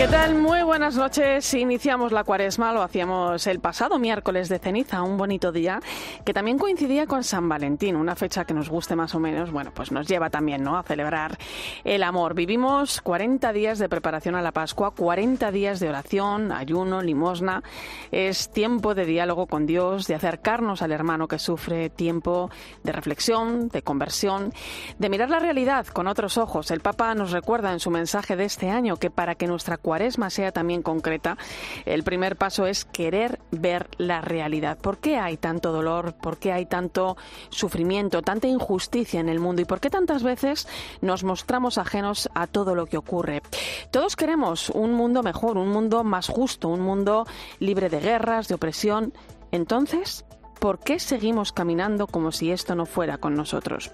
¿Qué tal? Muy buenas noches. Iniciamos la cuaresma, lo hacíamos el pasado miércoles de ceniza, un bonito día que también coincidía con San Valentín, una fecha que nos guste más o menos, bueno, pues nos lleva también ¿no? a celebrar el amor. Vivimos 40 días de preparación a la Pascua, 40 días de oración, ayuno, limosna. Es tiempo de diálogo con Dios, de acercarnos al hermano que sufre, tiempo de reflexión, de conversión, de mirar la realidad con otros ojos. El Papa nos recuerda en su mensaje de este año que para que nuestra cuaresma sea también concreta, el primer paso es querer ver la realidad. ¿Por qué hay tanto dolor? ¿Por qué hay tanto sufrimiento, tanta injusticia en el mundo? ¿Y por qué tantas veces nos mostramos ajenos a todo lo que ocurre? Todos queremos un mundo mejor, un mundo más justo, un mundo libre de guerras, de opresión. Entonces, ¿por qué seguimos caminando como si esto no fuera con nosotros?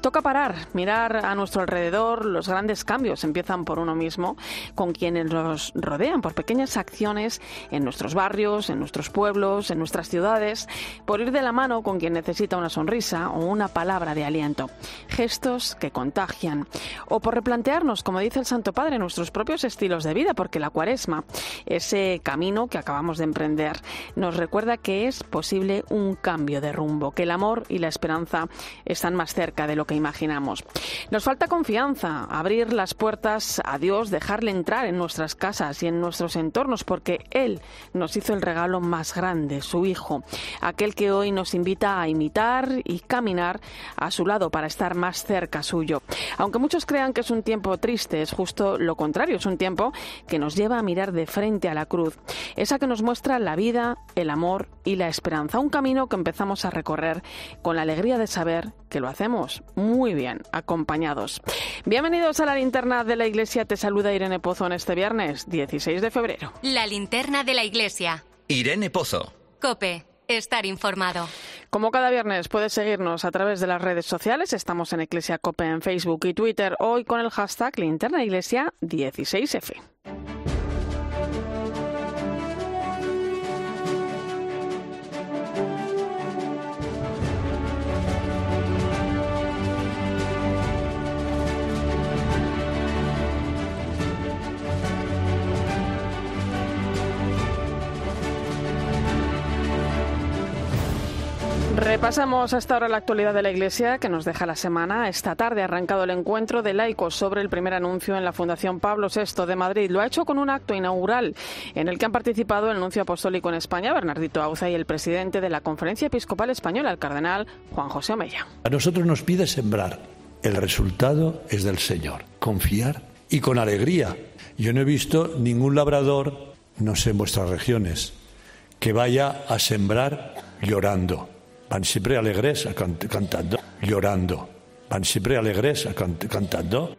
Toca parar, mirar a nuestro alrededor, los grandes cambios empiezan por uno mismo, con quienes nos rodean, por pequeñas acciones en nuestros barrios, en nuestros pueblos, en nuestras ciudades, por ir de la mano con quien necesita una sonrisa o una palabra de aliento, gestos que contagian, o por replantearnos, como dice el Santo Padre, nuestros propios estilos de vida, porque la cuaresma, ese camino que acabamos de emprender, nos recuerda que es posible un un cambio de rumbo, que el amor y la esperanza están más cerca de lo que imaginamos. Nos falta confianza, abrir las puertas a Dios, dejarle entrar en nuestras casas y en nuestros entornos, porque Él nos hizo el regalo más grande, su Hijo, aquel que hoy nos invita a imitar y caminar a su lado para estar más cerca suyo. Aunque muchos crean que es un tiempo triste, es justo lo contrario, es un tiempo que nos lleva a mirar de frente a la cruz, esa que nos muestra la vida, el amor y la esperanza, un camino que empezamos a recorrer con la alegría de saber que lo hacemos muy bien, acompañados. Bienvenidos a la linterna de la iglesia. Te saluda Irene Pozo en este viernes 16 de febrero. La linterna de la iglesia. Irene Pozo. Cope. Estar informado. Como cada viernes puedes seguirnos a través de las redes sociales. Estamos en Iglesia Cope en Facebook y Twitter. Hoy con el hashtag Linterna Iglesia 16F. Repasamos hasta ahora la actualidad de la Iglesia que nos deja la semana. Esta tarde ha arrancado el encuentro de laicos sobre el primer anuncio en la Fundación Pablo VI de Madrid. Lo ha hecho con un acto inaugural en el que han participado el nuncio apostólico en España, Bernardito Auza, y el presidente de la Conferencia Episcopal Española, el cardenal Juan José Omeya. A nosotros nos pide sembrar. El resultado es del Señor. Confiar y con alegría. Yo no he visto ningún labrador, no sé en vuestras regiones, que vaya a sembrar llorando van siempre alegres cantando, llorando. Van siempre alegres cantando.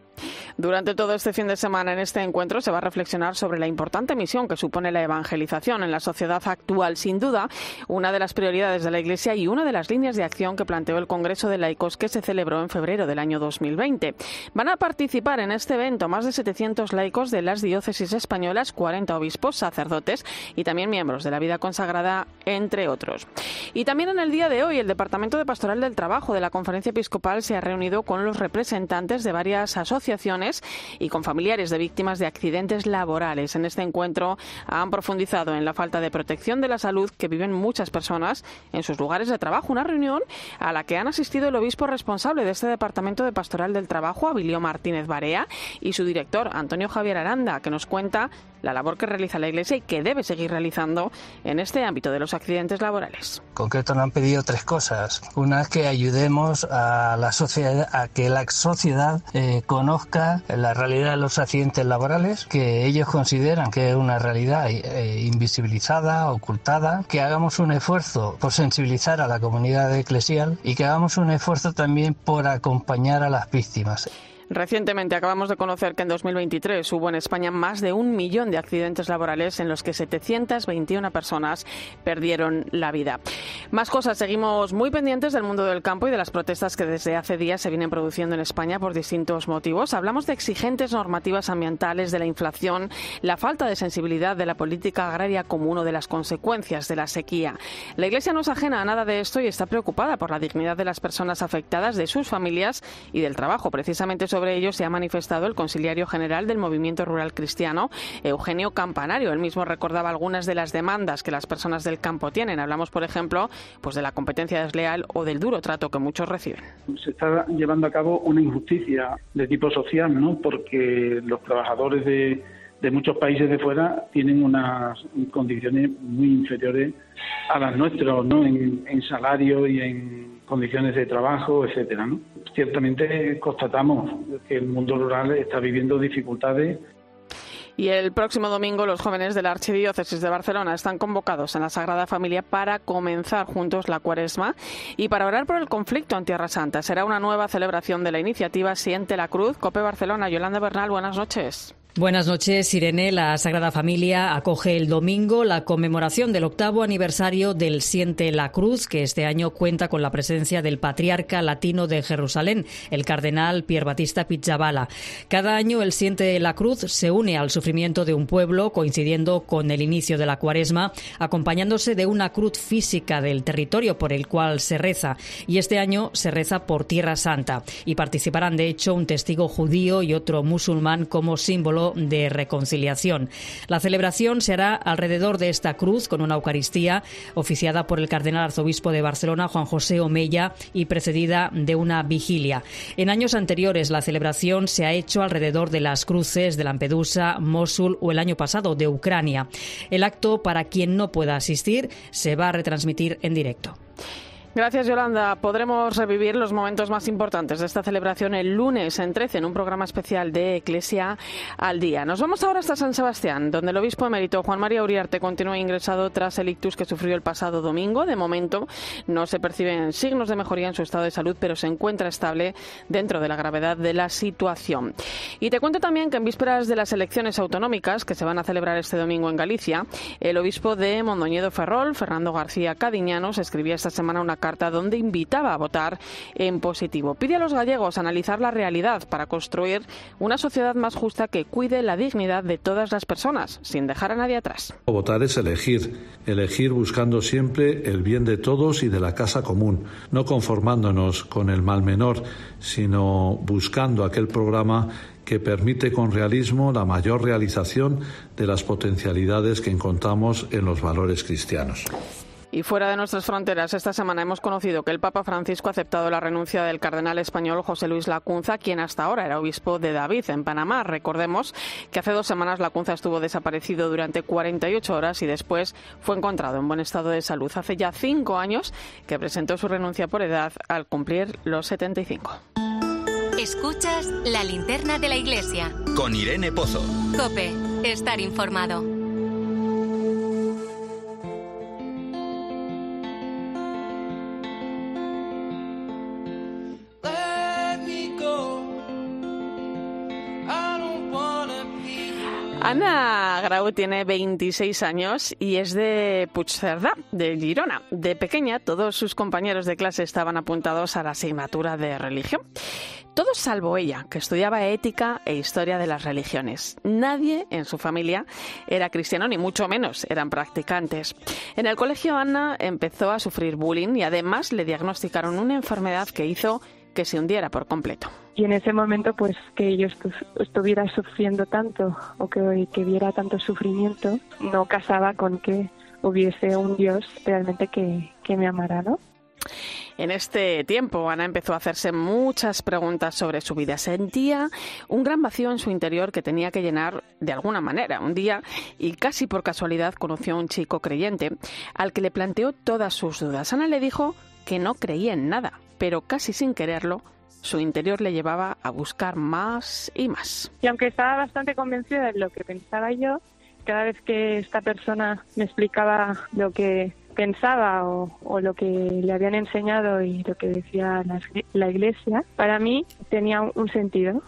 Durante todo este fin de semana en este encuentro se va a reflexionar sobre la importante misión que supone la evangelización en la sociedad actual. Sin duda, una de las prioridades de la Iglesia y una de las líneas de acción que planteó el Congreso de Laicos que se celebró en febrero del año 2020. Van a participar en este evento más de 700 laicos de las diócesis españolas, 40 obispos, sacerdotes y también miembros de la vida consagrada, entre otros. Y también en el día de hoy, el Departamento de Pastoral del Trabajo de la Conferencia Episcopal se ha reunido con los representantes de varias asociaciones y con familiares de víctimas de accidentes laborales. En este encuentro han profundizado en la falta de protección de la salud que viven muchas personas en sus lugares de trabajo. Una reunión a la que han asistido el obispo responsable de este Departamento de Pastoral del Trabajo, Abilio Martínez Barea, y su director, Antonio Javier Aranda, que nos cuenta la labor que realiza la Iglesia y que debe seguir realizando en este ámbito de los accidentes laborales. En concreto nos han pedido tres cosas. Una es que ayudemos a la sociedad a que la sociedad eh, conozca la realidad de los accidentes laborales, que ellos consideran que es una realidad eh, invisibilizada, ocultada, que hagamos un esfuerzo por sensibilizar a la comunidad eclesial y que hagamos un esfuerzo también por acompañar a las víctimas. Recientemente acabamos de conocer que en 2023 hubo en España más de un millón de accidentes laborales en los que 721 personas perdieron la vida. Más cosas, seguimos muy pendientes del mundo del campo y de las protestas que desde hace días se vienen produciendo en España por distintos motivos. Hablamos de exigentes normativas ambientales, de la inflación, la falta de sensibilidad de la política agraria como uno de las consecuencias de la sequía. La Iglesia no es ajena a nada de esto y está preocupada por la dignidad de las personas afectadas, de sus familias y del trabajo. Precisamente sobre ello se ha manifestado el conciliario general del Movimiento Rural Cristiano, Eugenio Campanario. Él mismo recordaba algunas de las demandas que las personas del campo tienen. Hablamos, por ejemplo, pues de la competencia desleal o del duro trato que muchos reciben. Se está llevando a cabo una injusticia de tipo social, ¿no? Porque los trabajadores de, muchos países de fuera tienen unas condiciones muy inferiores a las nuestras, ¿no? En, en salario y en condiciones de trabajo, etcétera, ¿no? Ciertamente constatamos que el mundo rural está viviendo dificultades y el próximo domingo los jóvenes de la Archidiócesis de Barcelona están convocados en la Sagrada Familia para comenzar juntos la cuaresma y para orar por el conflicto en Tierra Santa. Será una nueva celebración de la iniciativa Siente la Cruz. Cope Barcelona, Yolanda Bernal, buenas noches. Buenas noches, Irene. La Sagrada Familia acoge el domingo la conmemoración del octavo aniversario del Siente la Cruz, que este año cuenta con la presencia del patriarca latino de Jerusalén, el cardenal Pier Batista Pizzabala. Cada año el Siente la Cruz se une al sufrimiento de un pueblo, coincidiendo con el inicio de la cuaresma, acompañándose de una cruz física del territorio por el cual se reza. Y este año se reza por Tierra Santa. Y participarán, de hecho, un testigo judío y otro musulmán como símbolo de reconciliación. La celebración se hará alrededor de esta cruz con una Eucaristía oficiada por el cardenal arzobispo de Barcelona, Juan José Omeya, y precedida de una vigilia. En años anteriores la celebración se ha hecho alrededor de las cruces de Lampedusa, Mosul o el año pasado de Ucrania. El acto, para quien no pueda asistir, se va a retransmitir en directo. Gracias, Yolanda. Podremos revivir los momentos más importantes de esta celebración el lunes en 13 en un programa especial de Eclesia al Día. Nos vamos ahora hasta San Sebastián, donde el obispo emérito Juan María Uriarte continúa ingresado tras el ictus que sufrió el pasado domingo. De momento no se perciben signos de mejoría en su estado de salud, pero se encuentra estable dentro de la gravedad de la situación. Y te cuento también que en vísperas de las elecciones autonómicas que se van a celebrar este domingo en Galicia, el obispo de Mondoñedo Ferrol, Fernando García Cadiñanos, escribía esta semana una carta carta donde invitaba a votar en positivo. Pide a los gallegos analizar la realidad para construir una sociedad más justa que cuide la dignidad de todas las personas, sin dejar a nadie atrás. Votar es elegir, elegir buscando siempre el bien de todos y de la casa común, no conformándonos con el mal menor, sino buscando aquel programa que permite con realismo la mayor realización de las potencialidades que encontramos en los valores cristianos. Y fuera de nuestras fronteras, esta semana hemos conocido que el Papa Francisco ha aceptado la renuncia del cardenal español José Luis Lacunza, quien hasta ahora era obispo de David, en Panamá. Recordemos que hace dos semanas Lacunza estuvo desaparecido durante 48 horas y después fue encontrado en buen estado de salud. Hace ya cinco años que presentó su renuncia por edad al cumplir los 75. Escuchas la linterna de la iglesia. Con Irene Pozo. Cope, estar informado. Ana Grau tiene 26 años y es de Puigcerdá, de Girona. De pequeña, todos sus compañeros de clase estaban apuntados a la asignatura de religión. Todos salvo ella, que estudiaba ética e historia de las religiones. Nadie en su familia era cristiano, ni mucho menos eran practicantes. En el colegio Ana empezó a sufrir bullying y además le diagnosticaron una enfermedad que hizo que se hundiera por completo. Y en ese momento, pues que yo estuviera sufriendo tanto o que, que viera tanto sufrimiento, no casaba con que hubiese un Dios realmente que, que me amara, ¿no? En este tiempo, Ana empezó a hacerse muchas preguntas sobre su vida. Sentía un gran vacío en su interior que tenía que llenar de alguna manera. Un día, y casi por casualidad, conoció a un chico creyente al que le planteó todas sus dudas. Ana le dijo que no creía en nada, pero casi sin quererlo, su interior le llevaba a buscar más y más. Y aunque estaba bastante convencida de lo que pensaba yo, cada vez que esta persona me explicaba lo que pensaba o, lo que le habían enseñado y lo que decía la, iglesia, para mí tenía un sentido.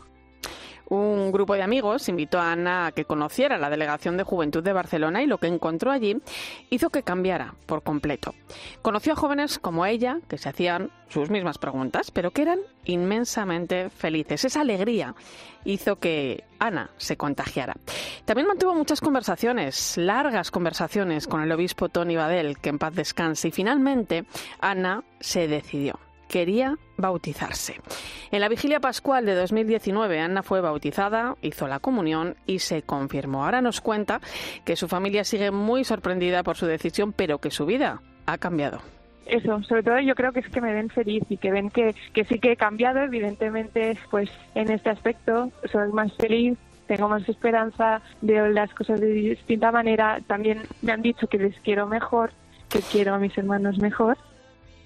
Un grupo de amigos invitó a Ana a que conociera la Delegación de Juventud de Barcelona y lo que encontró allí hizo que cambiara por completo. Conoció a jóvenes como ella que se hacían sus mismas preguntas, pero que eran inmensamente felices. Esa alegría hizo que Ana se contagiara. También mantuvo muchas conversaciones, largas conversaciones con el obispo Tony Badel, que en paz descanse, y finalmente Ana se decidió quería bautizarse. En la vigilia pascual de 2019, Ana fue bautizada, hizo la comunión y se confirmó. Ahora nos cuenta que su familia sigue muy sorprendida por su decisión, pero que su vida ha cambiado eso, sobre todo yo creo que es que me ven feliz y que ven que, que sí que he cambiado, evidentemente, pues en este aspecto soy más feliz, tengo más esperanza, veo las cosas de distinta manera, también me han dicho que les quiero mejor, que quiero a mis hermanos mejor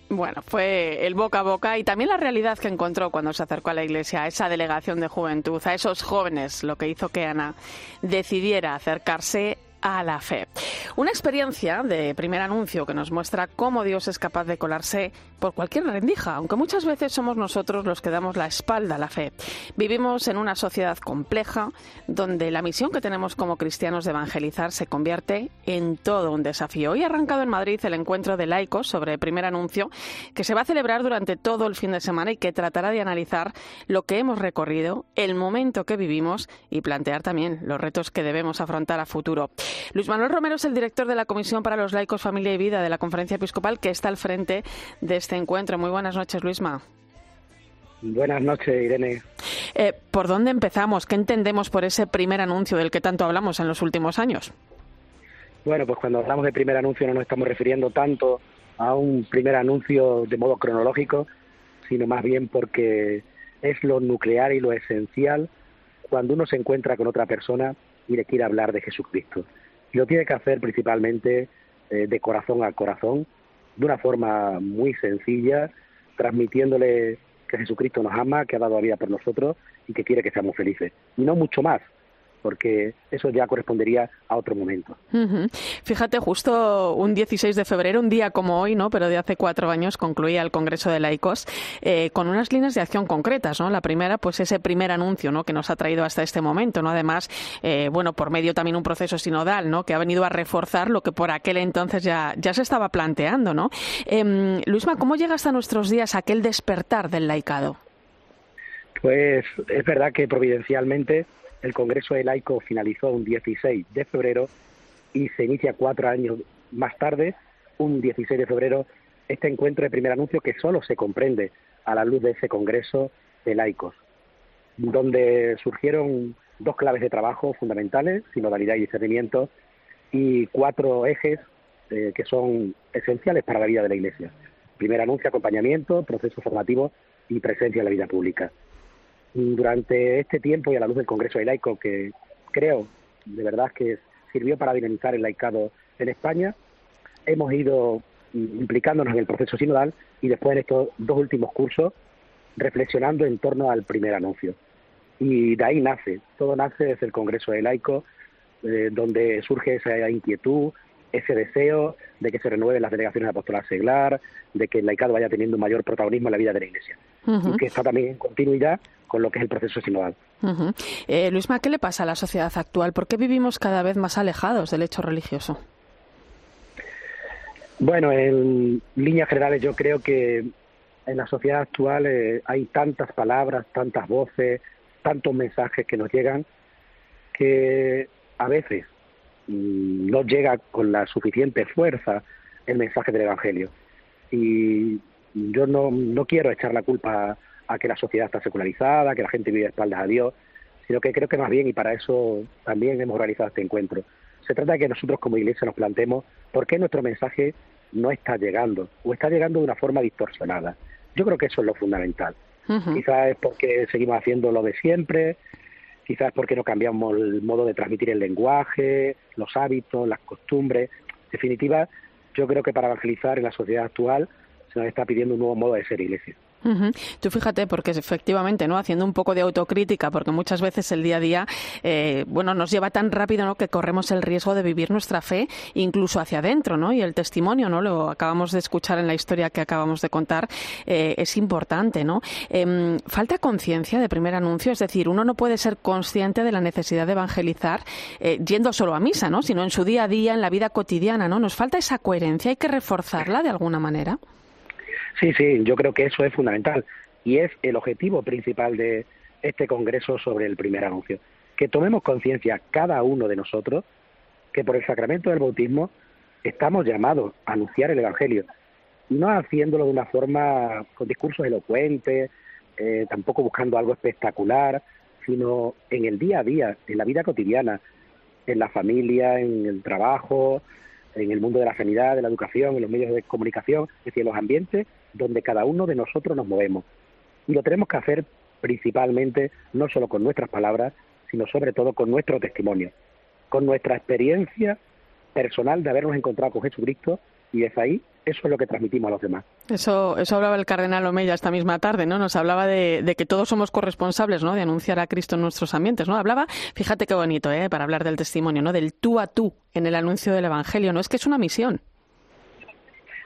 bueno, fue el boca a boca y también la realidad que encontró cuando se acercó a la iglesia, a esa delegación de juventud, a esos jóvenes, lo que hizo que Ana decidiera acercarse a la fe. Una experiencia de primer anuncio que nos muestra cómo Dios es capaz de colarse por cualquier rendija, aunque muchas veces somos nosotros los que damos la espalda a la fe. Vivimos en una sociedad compleja donde la misión que tenemos como cristianos de evangelizar se convierte en todo un desafío. Hoy ha arrancado en Madrid el encuentro de laicos sobre primer anuncio que se va a celebrar durante todo el fin de semana y que tratará de analizar lo que hemos recorrido, el momento que vivimos y plantear también los retos que debemos afrontar a futuro. Luis Manuel Romero es el director de la Comisión para los Laicos, Familia y Vida de la Conferencia Episcopal que está al frente de este encuentro. Muy buenas noches, Luisma. Buenas noches, Irene. Eh, ¿Por dónde empezamos? ¿Qué entendemos por ese primer anuncio del que tanto hablamos en los últimos años? Bueno, pues cuando hablamos de primer anuncio no nos estamos refiriendo tanto a un primer anuncio de modo cronológico, sino más bien porque es lo nuclear y lo esencial cuando uno se encuentra con otra persona y le quiere hablar de Jesucristo. Y lo tiene que hacer principalmente eh, de corazón a corazón, de una forma muy sencilla, transmitiéndole que Jesucristo nos ama, que ha dado la vida por nosotros y que quiere que seamos felices. Y no mucho más, porque eso ya correspondería a otro momento. Fíjate, justo un 16 de febrero, un día como hoy, ¿no? pero de hace cuatro años, concluía el Congreso de Laicos eh, con unas líneas de acción concretas. ¿no? La primera, pues ese primer anuncio ¿no? que nos ha traído hasta este momento. ¿no? Además, eh, bueno, por medio también un proceso sinodal ¿no? que ha venido a reforzar lo que por aquel entonces ya, ya se estaba planteando. ¿no? Eh, Luisma, ¿cómo llega hasta nuestros días aquel despertar del laicado? Pues es verdad que providencialmente el Congreso de Laico finalizó un 16 de febrero y se inicia cuatro años más tarde, un 16 de febrero, este encuentro de primer anuncio que solo se comprende a la luz de ese Congreso de Laicos, donde surgieron dos claves de trabajo fundamentales, sinodalidad y discernimiento, y cuatro ejes eh, que son esenciales para la vida de la Iglesia. Primer anuncio, acompañamiento, proceso formativo y presencia en la vida pública durante este tiempo y a la luz del Congreso de Laico, que creo de verdad que sirvió para dinamizar el laicado en España, hemos ido implicándonos en el proceso sinodal y después en estos dos últimos cursos reflexionando en torno al primer anuncio. Y de ahí nace, todo nace desde el Congreso de Laico, eh, donde surge esa inquietud, ese deseo de que se renueven las delegaciones de apostolado seglar, de que el laicado vaya teniendo un mayor protagonismo en la vida de la Iglesia. Y que está también en continuidad con lo que es el proceso sinodal. Eh, Luisma, ¿qué le pasa a la sociedad actual? ¿Por qué vivimos cada vez más alejados del hecho religioso? Bueno, en líneas generales yo creo que en la sociedad actual eh, hay tantas palabras, tantas voces, tantos mensajes que nos llegan que a veces mm, no llega con la suficiente fuerza el mensaje del Evangelio. Y yo no, no quiero echar la culpa a que la sociedad está secularizada, que la gente vive de espaldas a Dios, sino que creo que más bien, y para eso también hemos realizado este encuentro, se trata de que nosotros como iglesia nos planteemos por qué nuestro mensaje no está llegando o está llegando de una forma distorsionada. Yo creo que eso es lo fundamental. Quizás es porque seguimos haciendo lo de siempre, quizás es porque no cambiamos el modo de transmitir el lenguaje, los hábitos, las costumbres. En definitiva, yo creo que para evangelizar en la sociedad actual se nos está pidiendo un nuevo modo de ser iglesia. Tú fíjate, porque efectivamente, ¿no? Haciendo un poco de autocrítica, porque muchas veces el día a día, eh, bueno, nos lleva tan rápido, ¿no? Que corremos el riesgo de vivir nuestra fe incluso hacia adentro, ¿no? Y el testimonio, ¿no? Lo acabamos de escuchar en la historia que acabamos de contar, eh, es importante, ¿no? Em, falta conciencia de primer anuncio, es decir, uno no puede ser consciente de la necesidad de evangelizar eh, yendo solo a misa, ¿no? Sino en su día a día, en la vida cotidiana, ¿no? Nos falta esa coherencia, hay que reforzarla de alguna manera. Sí, sí, yo creo que eso es fundamental y es el objetivo principal de este Congreso sobre el primer anuncio. Que tomemos conciencia cada uno de nosotros que por el sacramento del bautismo estamos llamados a anunciar el Evangelio, no haciéndolo de una forma con discursos elocuentes, eh, tampoco buscando algo espectacular, sino en el día a día, en la vida cotidiana, en la familia, en el trabajo, en el mundo de la sanidad, de la educación, en los medios de comunicación, es decir, en los ambientes donde cada uno de nosotros nos movemos. Y lo tenemos que hacer principalmente no solo con nuestras palabras, sino sobre todo con nuestro testimonio, con nuestra experiencia personal de habernos encontrado con Jesucristo y desde ahí eso es lo que transmitimos a los demás. Eso, eso hablaba el cardenal Omeya esta misma tarde, ¿no? Nos hablaba de, que todos somos corresponsables, ¿no? De anunciar a Cristo en nuestros ambientes, ¿no? Hablaba, fíjate qué bonito, ¿eh? Para hablar del testimonio, ¿no? Del tú a tú en el anuncio del Evangelio, ¿no? Es que es una misión.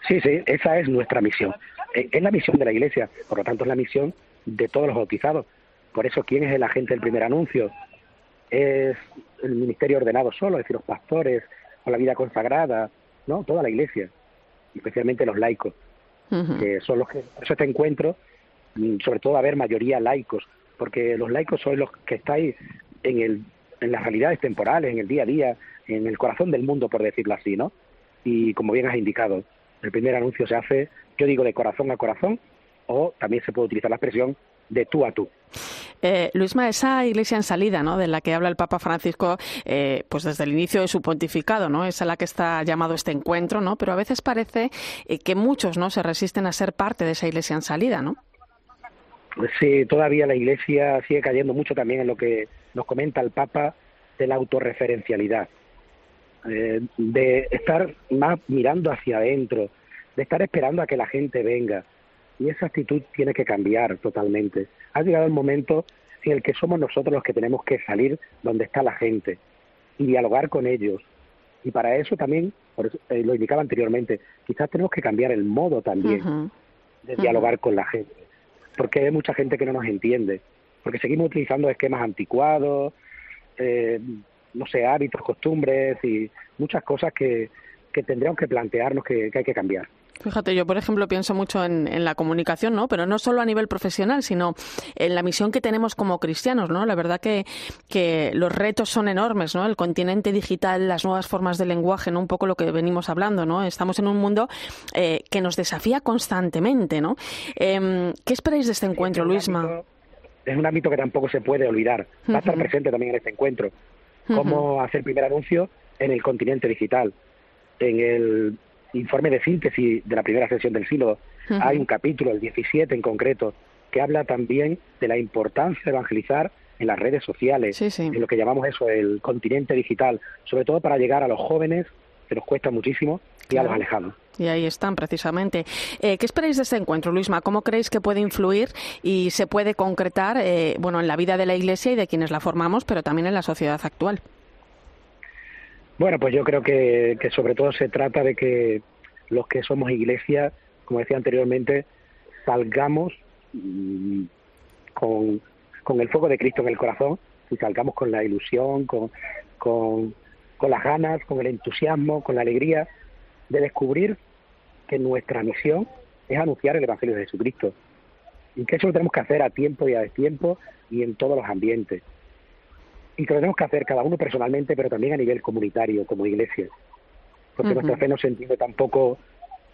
Sí, sí, esa es nuestra misión. Eh, es la misión de la Iglesia, por lo tanto es la misión de todos los bautizados. Por eso, ¿quién es el agente del primer anuncio? Es el ministerio ordenado solo, es decir, los pastores, o la vida consagrada, ¿no? Toda la Iglesia, especialmente los laicos, que son los que, por eso este encuentro, mm, sobre todo a ver mayoría laicos, porque los laicos son los que estáis en, el, en las realidades temporales, en el día a día, en el corazón del mundo, por decirlo así, ¿no? Y como bien has indicado, el primer anuncio se hace, yo digo, de corazón a corazón, o también se puede utilizar la expresión de tú a tú. Eh, Luisma, esa iglesia en salida, ¿no? De la que habla el Papa Francisco, eh, pues desde el inicio de su pontificado, ¿no? Es a la que está llamado este encuentro, ¿no? Pero a veces parece eh, que muchos, ¿no? Se resisten a ser parte de esa iglesia en salida, ¿no? Sí, todavía la iglesia sigue cayendo mucho también en lo que nos comenta el Papa de la autorreferencialidad, eh, de estar más mirando hacia adentro, de estar esperando a que la gente venga. Y esa actitud tiene que cambiar totalmente. Ha llegado el momento en el que somos nosotros los que tenemos que salir donde está la gente y dialogar con ellos. Y para eso también, por eso, eh, lo indicaba anteriormente, quizás tenemos que cambiar el modo también de dialogar con la gente. Porque hay mucha gente que no nos entiende. Porque seguimos utilizando esquemas anticuados, eh, no sé, hábitos, costumbres y muchas cosas que, que tendríamos que plantearnos que hay que cambiar. Fíjate, yo por ejemplo pienso mucho en, la comunicación, ¿no? Pero no solo a nivel profesional, sino en la misión que tenemos como cristianos, ¿no? La verdad que, que los retos son enormes, ¿no? El continente digital, las nuevas formas de lenguaje, ¿no? Un poco lo que venimos hablando, ¿no? Estamos en un mundo eh, que nos desafía constantemente, ¿no? Em, ¿Qué esperáis de este encuentro, Luisma? es un ámbito que tampoco se puede olvidar. Va a estar presente también en este encuentro. Cómo hacer primer anuncio en el continente digital, en el informe de síntesis de la primera sesión del sínodo, hay un capítulo, el 17 en concreto, que habla también de la importancia de evangelizar en las redes sociales, en lo que llamamos eso, el continente digital, sobre todo para llegar a los jóvenes, que nos cuesta muchísimo, y a los alejados. Y ahí están, precisamente. Eh, ¿Qué esperáis de este encuentro, Luisma? ¿Cómo creéis que puede influir y se puede concretar eh, bueno, en la vida de la Iglesia y de quienes la formamos, pero también en la sociedad actual? Bueno, pues yo creo que, sobre todo se trata de que los que somos iglesia, como decía anteriormente, salgamos mm, con, el fuego de Cristo en el corazón y salgamos con la ilusión, con, con, las ganas, con el entusiasmo, con la alegría de descubrir que nuestra misión es anunciar el Evangelio de Jesucristo. Y que eso lo tenemos que hacer a tiempo y a destiempo y en todos los ambientes y que lo tenemos que hacer cada uno personalmente, pero también a nivel comunitario, como iglesia. Porque nuestra fe no se entiende tampoco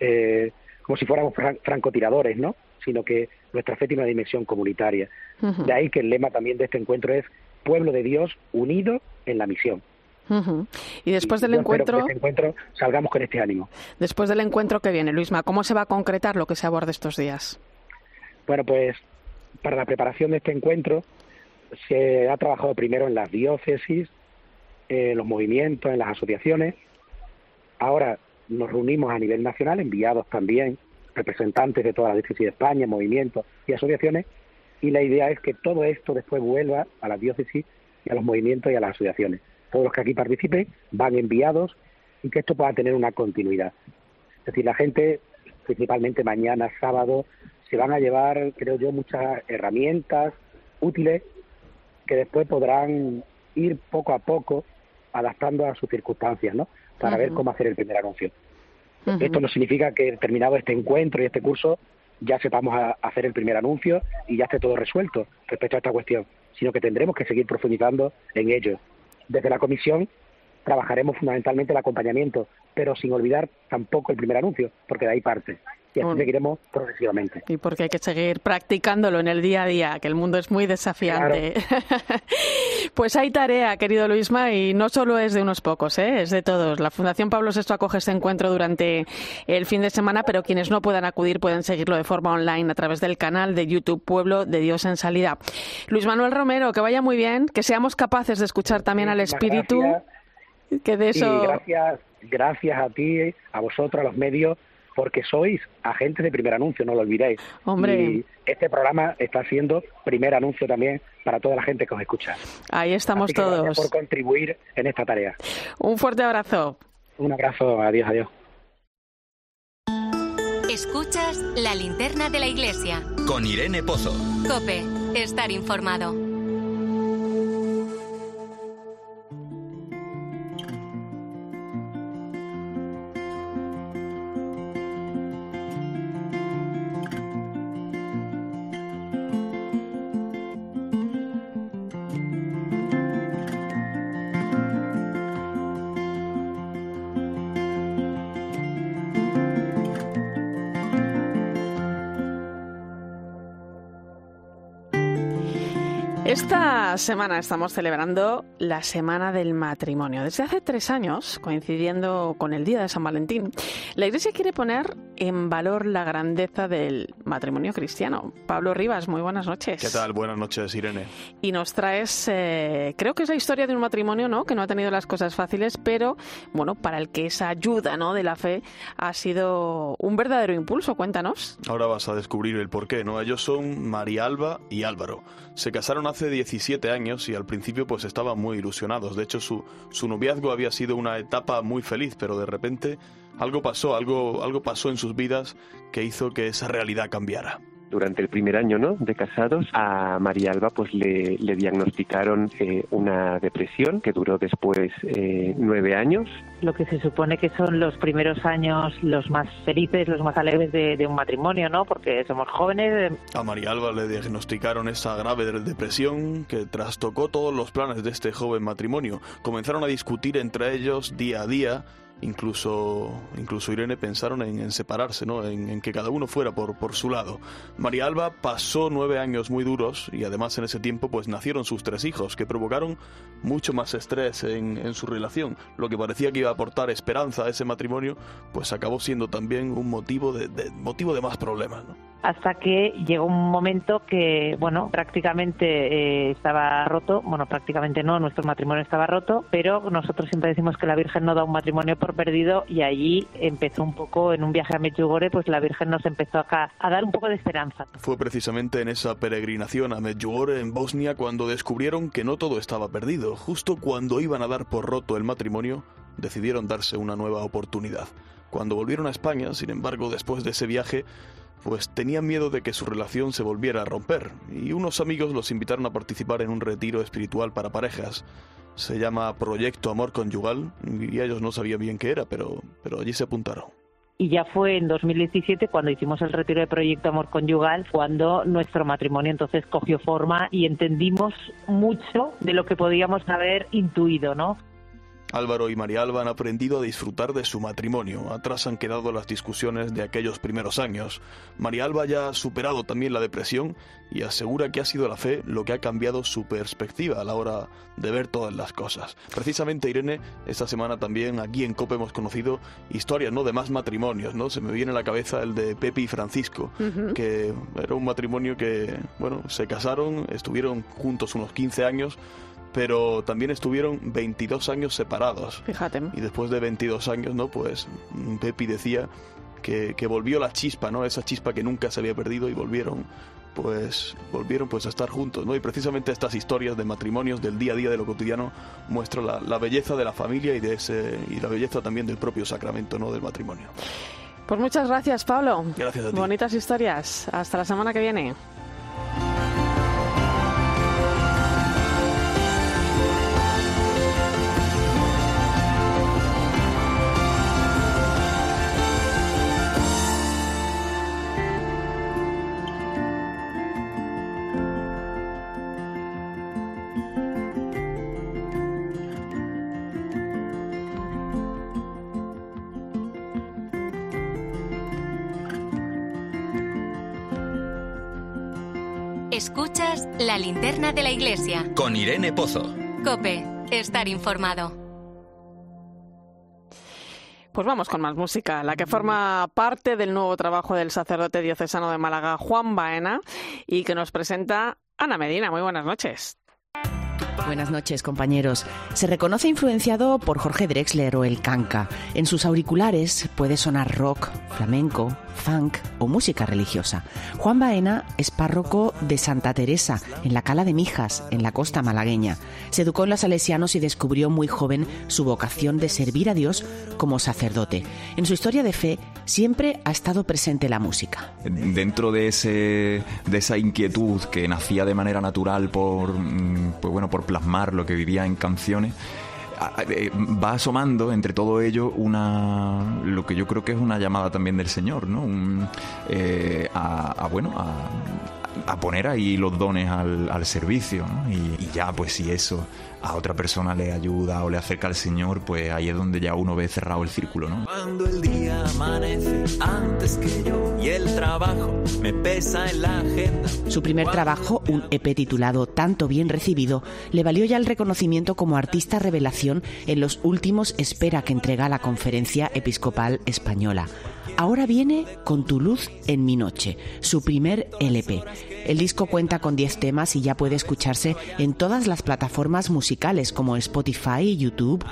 eh, como si fuéramos francotiradores, ¿no? Sino que nuestra fe tiene una dimensión comunitaria. De ahí que el lema también de este encuentro es pueblo de Dios unido en la misión. Y después del encuentro... este encuentro salgamos con este ánimo. Después del encuentro que viene, Luisma, ¿cómo se va a concretar lo que se aborda estos días? Bueno, pues para la preparación de este encuentro se ha trabajado primero en las diócesis, en los movimientos, en las asociaciones. Ahora nos reunimos a nivel nacional, enviados también representantes de toda la diócesis de España, movimientos y asociaciones, y la idea es que todo esto después vuelva a la diócesis y a los movimientos y a las asociaciones. Todos los que aquí participen van enviados y que esto pueda tener una continuidad. Es decir, la gente, principalmente mañana, sábado, se van a llevar, creo yo, muchas herramientas útiles que después podrán ir poco a poco adaptando a sus circunstancias, ¿no? Para ver cómo hacer el primer anuncio. Esto no significa que terminado este encuentro y este curso ya sepamos a hacer el primer anuncio y ya esté todo resuelto respecto a esta cuestión, sino que tendremos que seguir profundizando en ello. Desde la comisión trabajaremos fundamentalmente el acompañamiento, pero sin olvidar tampoco el primer anuncio, porque de ahí parte y así seguiremos progresivamente. Y porque hay que seguir practicándolo en el día a día, que el mundo es muy desafiante. pues hay tarea, querido Luisma, y no solo es de unos pocos, ¿eh? es de todos. La Fundación Pablo VI acoge este encuentro durante el fin de semana, pero quienes no puedan acudir pueden seguirlo de forma online a través del canal de YouTube Pueblo de Dios en Salida. Luis Manuel Romero, que vaya muy bien, que seamos capaces de escuchar también al Espíritu. Que de eso... gracias, gracias a ti, a vosotros, a los medios porque sois agentes de primer anuncio, no lo olvidéis. Hombre. Y este programa está siendo primer anuncio también para toda la gente que os escucha. Ahí estamos todos. Gracias por contribuir en esta tarea. Un fuerte abrazo. Un abrazo, adiós, adiós. Escuchas la linterna de la iglesia. Con Irene Pozo. Cope, estar informado. Esta semana estamos celebrando la Semana del Matrimonio. Desde hace tres años, coincidiendo con el Día de San Valentín, la Iglesia quiere poner en valor la grandeza del matrimonio cristiano. Pablo Rivas, muy buenas noches. ¿Qué tal? Buenas noches, Irene. Y nos traes, eh, creo que es la historia de un matrimonio, ¿no? Que no ha tenido las cosas fáciles, pero bueno, para el que esa ayuda, ¿no? De la fe ha sido un verdadero impulso. Cuéntanos. Ahora vas a descubrir el porqué, ¿no? Ellos son María Alba y Álvaro. Se casaron hace 17 años y al principio pues estaban muy ilusionados. De hecho, su, su noviazgo había sido una etapa muy feliz, pero de repente algo pasó, algo, algo pasó en sus vidas que hizo que esa realidad cambiara durante el primer año ¿no? de casados, a María Alba pues le, diagnosticaron eh, una depresión que duró después eh, nueve años. Lo que se supone que son los primeros años los más felices, los más alegres de, un matrimonio, ¿no? Porque somos jóvenes. A María Alba le diagnosticaron esa grave depresión que trastocó todos los planes de este joven matrimonio. Comenzaron a discutir entre ellos día a día incluso, incluso Irene pensaron en, separarse, ¿no? En, que cada uno fuera por, por su lado. María Alba pasó nueve años muy duros y además en ese tiempo pues nacieron sus tres hijos que provocaron mucho más estrés en, en su relación. Lo que parecía que iba a aportar esperanza a ese matrimonio pues acabó siendo también un motivo de, motivo de más problemas. ¿no? Hasta que llegó un momento que, bueno, prácticamente eh, estaba roto, bueno, prácticamente no, nuestro matrimonio estaba roto, pero nosotros siempre decimos que la Virgen no da un matrimonio por perdido y allí empezó un poco, en un viaje a Medjugorje, pues la Virgen nos empezó acá a dar un poco de esperanza. Fue precisamente en esa peregrinación a Medjugorje, en Bosnia, cuando descubrieron que no todo estaba perdido. Justo cuando iban a dar por roto el matrimonio, decidieron darse una nueva oportunidad. Cuando volvieron a España, sin embargo, después de ese viaje, pues tenían miedo de que su relación se volviera a romper, y unos amigos los invitaron a participar en un retiro espiritual para parejas. Se llama Proyecto Amor Conyugal, y ellos no sabían bien qué era, pero, pero allí se apuntaron. Y ya fue en 2017 cuando hicimos el retiro de Proyecto Amor Conyugal, cuando nuestro matrimonio entonces cogió forma y entendimos mucho de lo que podíamos haber intuido, ¿no? Álvaro y María Alba han aprendido a disfrutar de su matrimonio. Atrás han quedado las discusiones de aquellos primeros años. María Alba ya ha superado también la depresión y asegura que ha sido la fe lo que ha cambiado su perspectiva a la hora de ver todas las cosas. Precisamente, Irene, esta semana también aquí en COPE hemos conocido historias ¿no? de más matrimonios. ¿no? Se me viene a la cabeza el de Pepe y Francisco, que era un matrimonio que bueno, se casaron, estuvieron juntos unos 15 años pero también estuvieron 22 años separados. Fíjate. Y después de 22 años, ¿no? Pues Pepi decía que, que volvió la chispa, ¿no? Esa chispa que nunca se había perdido y volvieron pues volvieron pues a estar juntos, ¿no? Y precisamente estas historias de matrimonios del día a día de lo cotidiano muestran la, la belleza de la familia y de ese y la belleza también del propio sacramento, ¿no? Del matrimonio. Pues muchas gracias, Pablo. Gracias a ti. Bonitas historias. Hasta la semana que viene. La linterna de la iglesia. Con Irene Pozo. Cope, estar informado. Pues vamos con más música, la que forma parte del nuevo trabajo del sacerdote diocesano de Málaga, Juan Baena, y que nos presenta Ana Medina. Muy buenas noches. Buenas noches, compañeros. Se reconoce influenciado por Jorge Drexler o el Canca. En sus auriculares puede sonar rock, flamenco, funk o música religiosa. Juan Baena es párroco de Santa Teresa, en la Cala de Mijas, en la costa malagueña. Se educó en los salesianos y descubrió muy joven su vocación de servir a Dios como sacerdote. En su historia de fe siempre ha estado presente la música. Dentro de, ese, de esa inquietud que nacía de manera natural por, mm, pues bueno, por plasmar lo que vivía en canciones, va asomando entre todo ello una lo que yo creo que es una llamada también del Señor, ¿no? Un, eh, a, a, bueno a, a, poner ahí los dones al, al servicio, ¿no? y, y, ya pues si eso a otra persona le ayuda o le acerca al Señor, pues ahí es donde ya uno ve cerrado el círculo, ¿no? Cuando el día amanece antes que yo y el trabajo me pesa en la agenda. Su primer trabajo, un EP titulado Tanto bien recibido, le valió ya el reconocimiento como artista revelación en los últimos Espera que entrega la Conferencia Episcopal Española. Ahora viene con tu luz en mi noche, su primer LP. El disco cuenta con 10 temas y ya puede escucharse en todas las plataformas musicales como Spotify y YouTube.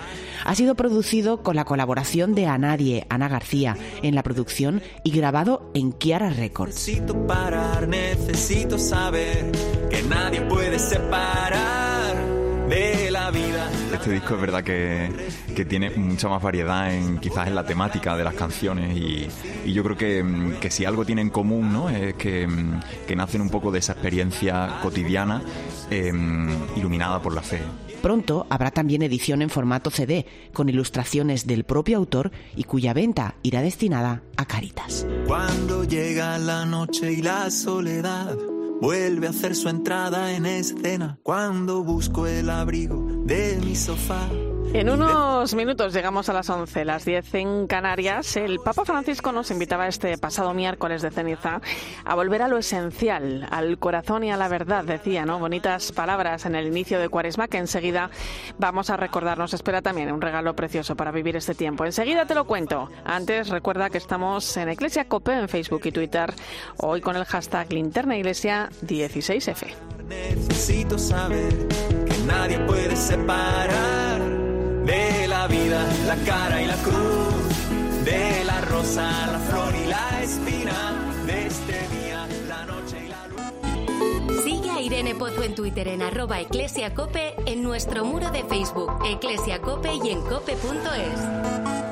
Ha sido producido con la colaboración de Anadie, Ana García, en la producción y grabado en Kiara Records. Necesito parar, necesito saber que nadie puede separar de la vida. Este disco es verdad que, que, tiene mucha más variedad en quizás en la temática de las canciones y, y yo creo que, que, si algo tiene en común ¿no? es que, que nacen un poco de esa experiencia cotidiana eh, iluminada por la fe. Pronto habrá también edición en formato CD con ilustraciones del propio autor y cuya venta irá destinada a Caritas. Cuando llega la noche y la soledad vuelve a hacer su entrada en escena cuando busco el abrigo de mi sofá. En unos minutos llegamos a las 11, las 10 en Canarias. El Papa Francisco nos invitaba este pasado miércoles de ceniza a volver a lo esencial, al corazón y a la verdad, decía, ¿no? Bonitas palabras en el inicio de Cuaresma que enseguida vamos a recordar. Nos espera también un regalo precioso para vivir este tiempo. Enseguida te lo cuento. Antes recuerda que estamos en Iglesia Cope en Facebook y Twitter, hoy con el hashtag Linterna Iglesia 16F. Necesito saber que nadie puede separar de la vida, la cara y la cruz, de la rosa, la flor y la espina, de este día, la noche y la luz. Sigue a Irene Pozo en Twitter en arroba eclesiacope, en nuestro muro de Facebook, eclesiacope y en cope.es.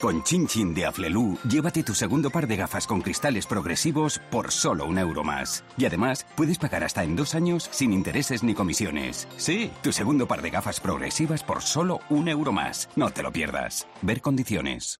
Con Chin Chin de Aflelu, llévate tu segundo par de gafas con cristales progresivos por solo un euro más. Y además, puedes pagar hasta en dos años sin intereses ni comisiones. Sí, tu segundo par de gafas progresivas por solo un euro más. No te lo pierdas. Ver condiciones.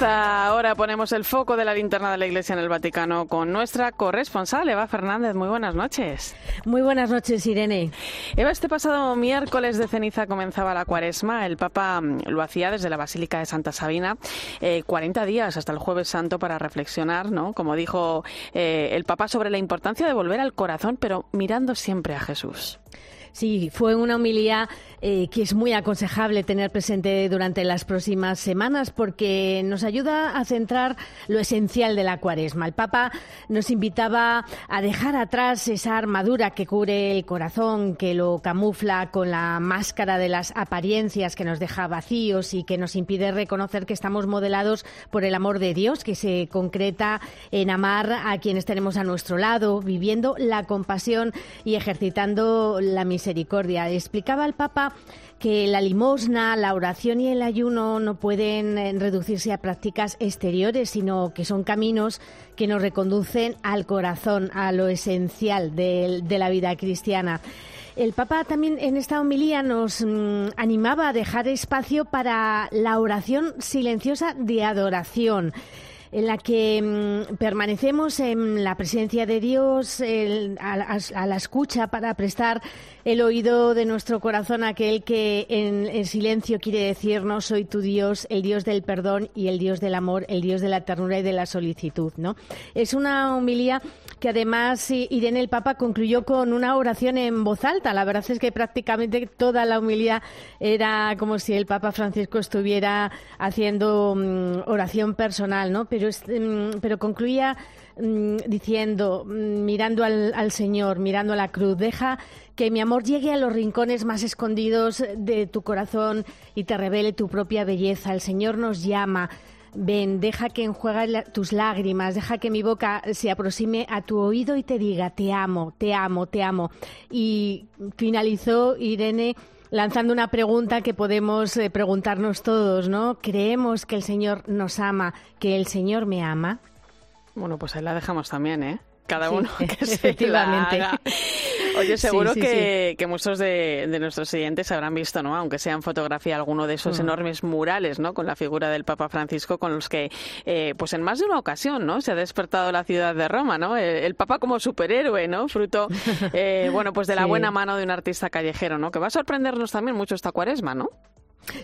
Esta hora ponemos el foco de la linterna de la Iglesia en el Vaticano con nuestra corresponsal Eva Fernández. Muy buenas noches. Muy buenas noches, Irene. Eva, este pasado miércoles de ceniza comenzaba la cuaresma. El Papa mm, lo hacía desde la Basílica de Santa Sabina, eh, 40 días hasta el Jueves Santo para reflexionar, ¿no? Como dijo eh, el Papa sobre la importancia de volver al corazón, pero mirando siempre a Jesús. Sí, fue una homilía eh, que es muy aconsejable tener presente durante las próximas semanas porque nos ayuda a centrar lo esencial de la cuaresma. El Papa nos invitaba a dejar atrás esa armadura que cubre el corazón, que lo camufla con la máscara de las apariencias que nos deja vacíos y que nos impide reconocer que estamos modelados por el amor de Dios, que se concreta en amar a quienes tenemos a nuestro lado, viviendo la compasión y ejercitando la misericordia. Explicaba el Papa que la limosna, la oración y el ayuno no pueden eh, reducirse a prácticas exteriores, sino que son caminos que nos reconducen al corazón, a lo esencial de, la vida cristiana. El Papa también en esta homilía nos mm, animaba a dejar espacio para la oración silenciosa de adoración en la que mm, permanecemos en la presencia de Dios, el, a, la escucha para prestar el oído de nuestro corazón a aquel que en, en silencio quiere decirnos soy tu Dios, el Dios del perdón y el Dios del amor, el Dios de la ternura y de la solicitud. ¿no? Es una homilía que además Irene el Papa concluyó con una oración en voz alta. La verdad es que prácticamente toda la homilía era como si el Papa Francisco estuviera haciendo um, oración personal, ¿no? Pero, um, pero concluía um, diciendo, mirando al, al Señor, mirando a la cruz, deja que mi amor llegue a los rincones más escondidos de tu corazón y te revele tu propia belleza. El Señor nos llama. Ven, deja que enjuegue tus lágrimas, deja que mi boca se aproxime a tu oído y te diga, te amo, te amo, te amo. Y finalizó Irene lanzando una pregunta que podemos eh, preguntarnos todos, ¿no? ¿Creemos que el Señor nos ama, que el Señor me ama? Bueno, pues ahí la dejamos también, ¿eh? Cada uno sí, que efectivamente. Se la haga. Oye, seguro Sí, sí, que, que, muchos de, de, nuestros siguientes habrán visto, ¿no? Aunque sea en fotografía, alguno de esos mm. enormes murales, ¿no? Con la figura del Papa Francisco, con los que, eh, pues en más de una ocasión, ¿no? Se ha despertado la ciudad de Roma, ¿no? El, el Papa como superhéroe, ¿no? Fruto, eh, bueno, pues de la buena mano de un artista callejero, ¿no? Que va a sorprendernos también mucho esta cuaresma, ¿no?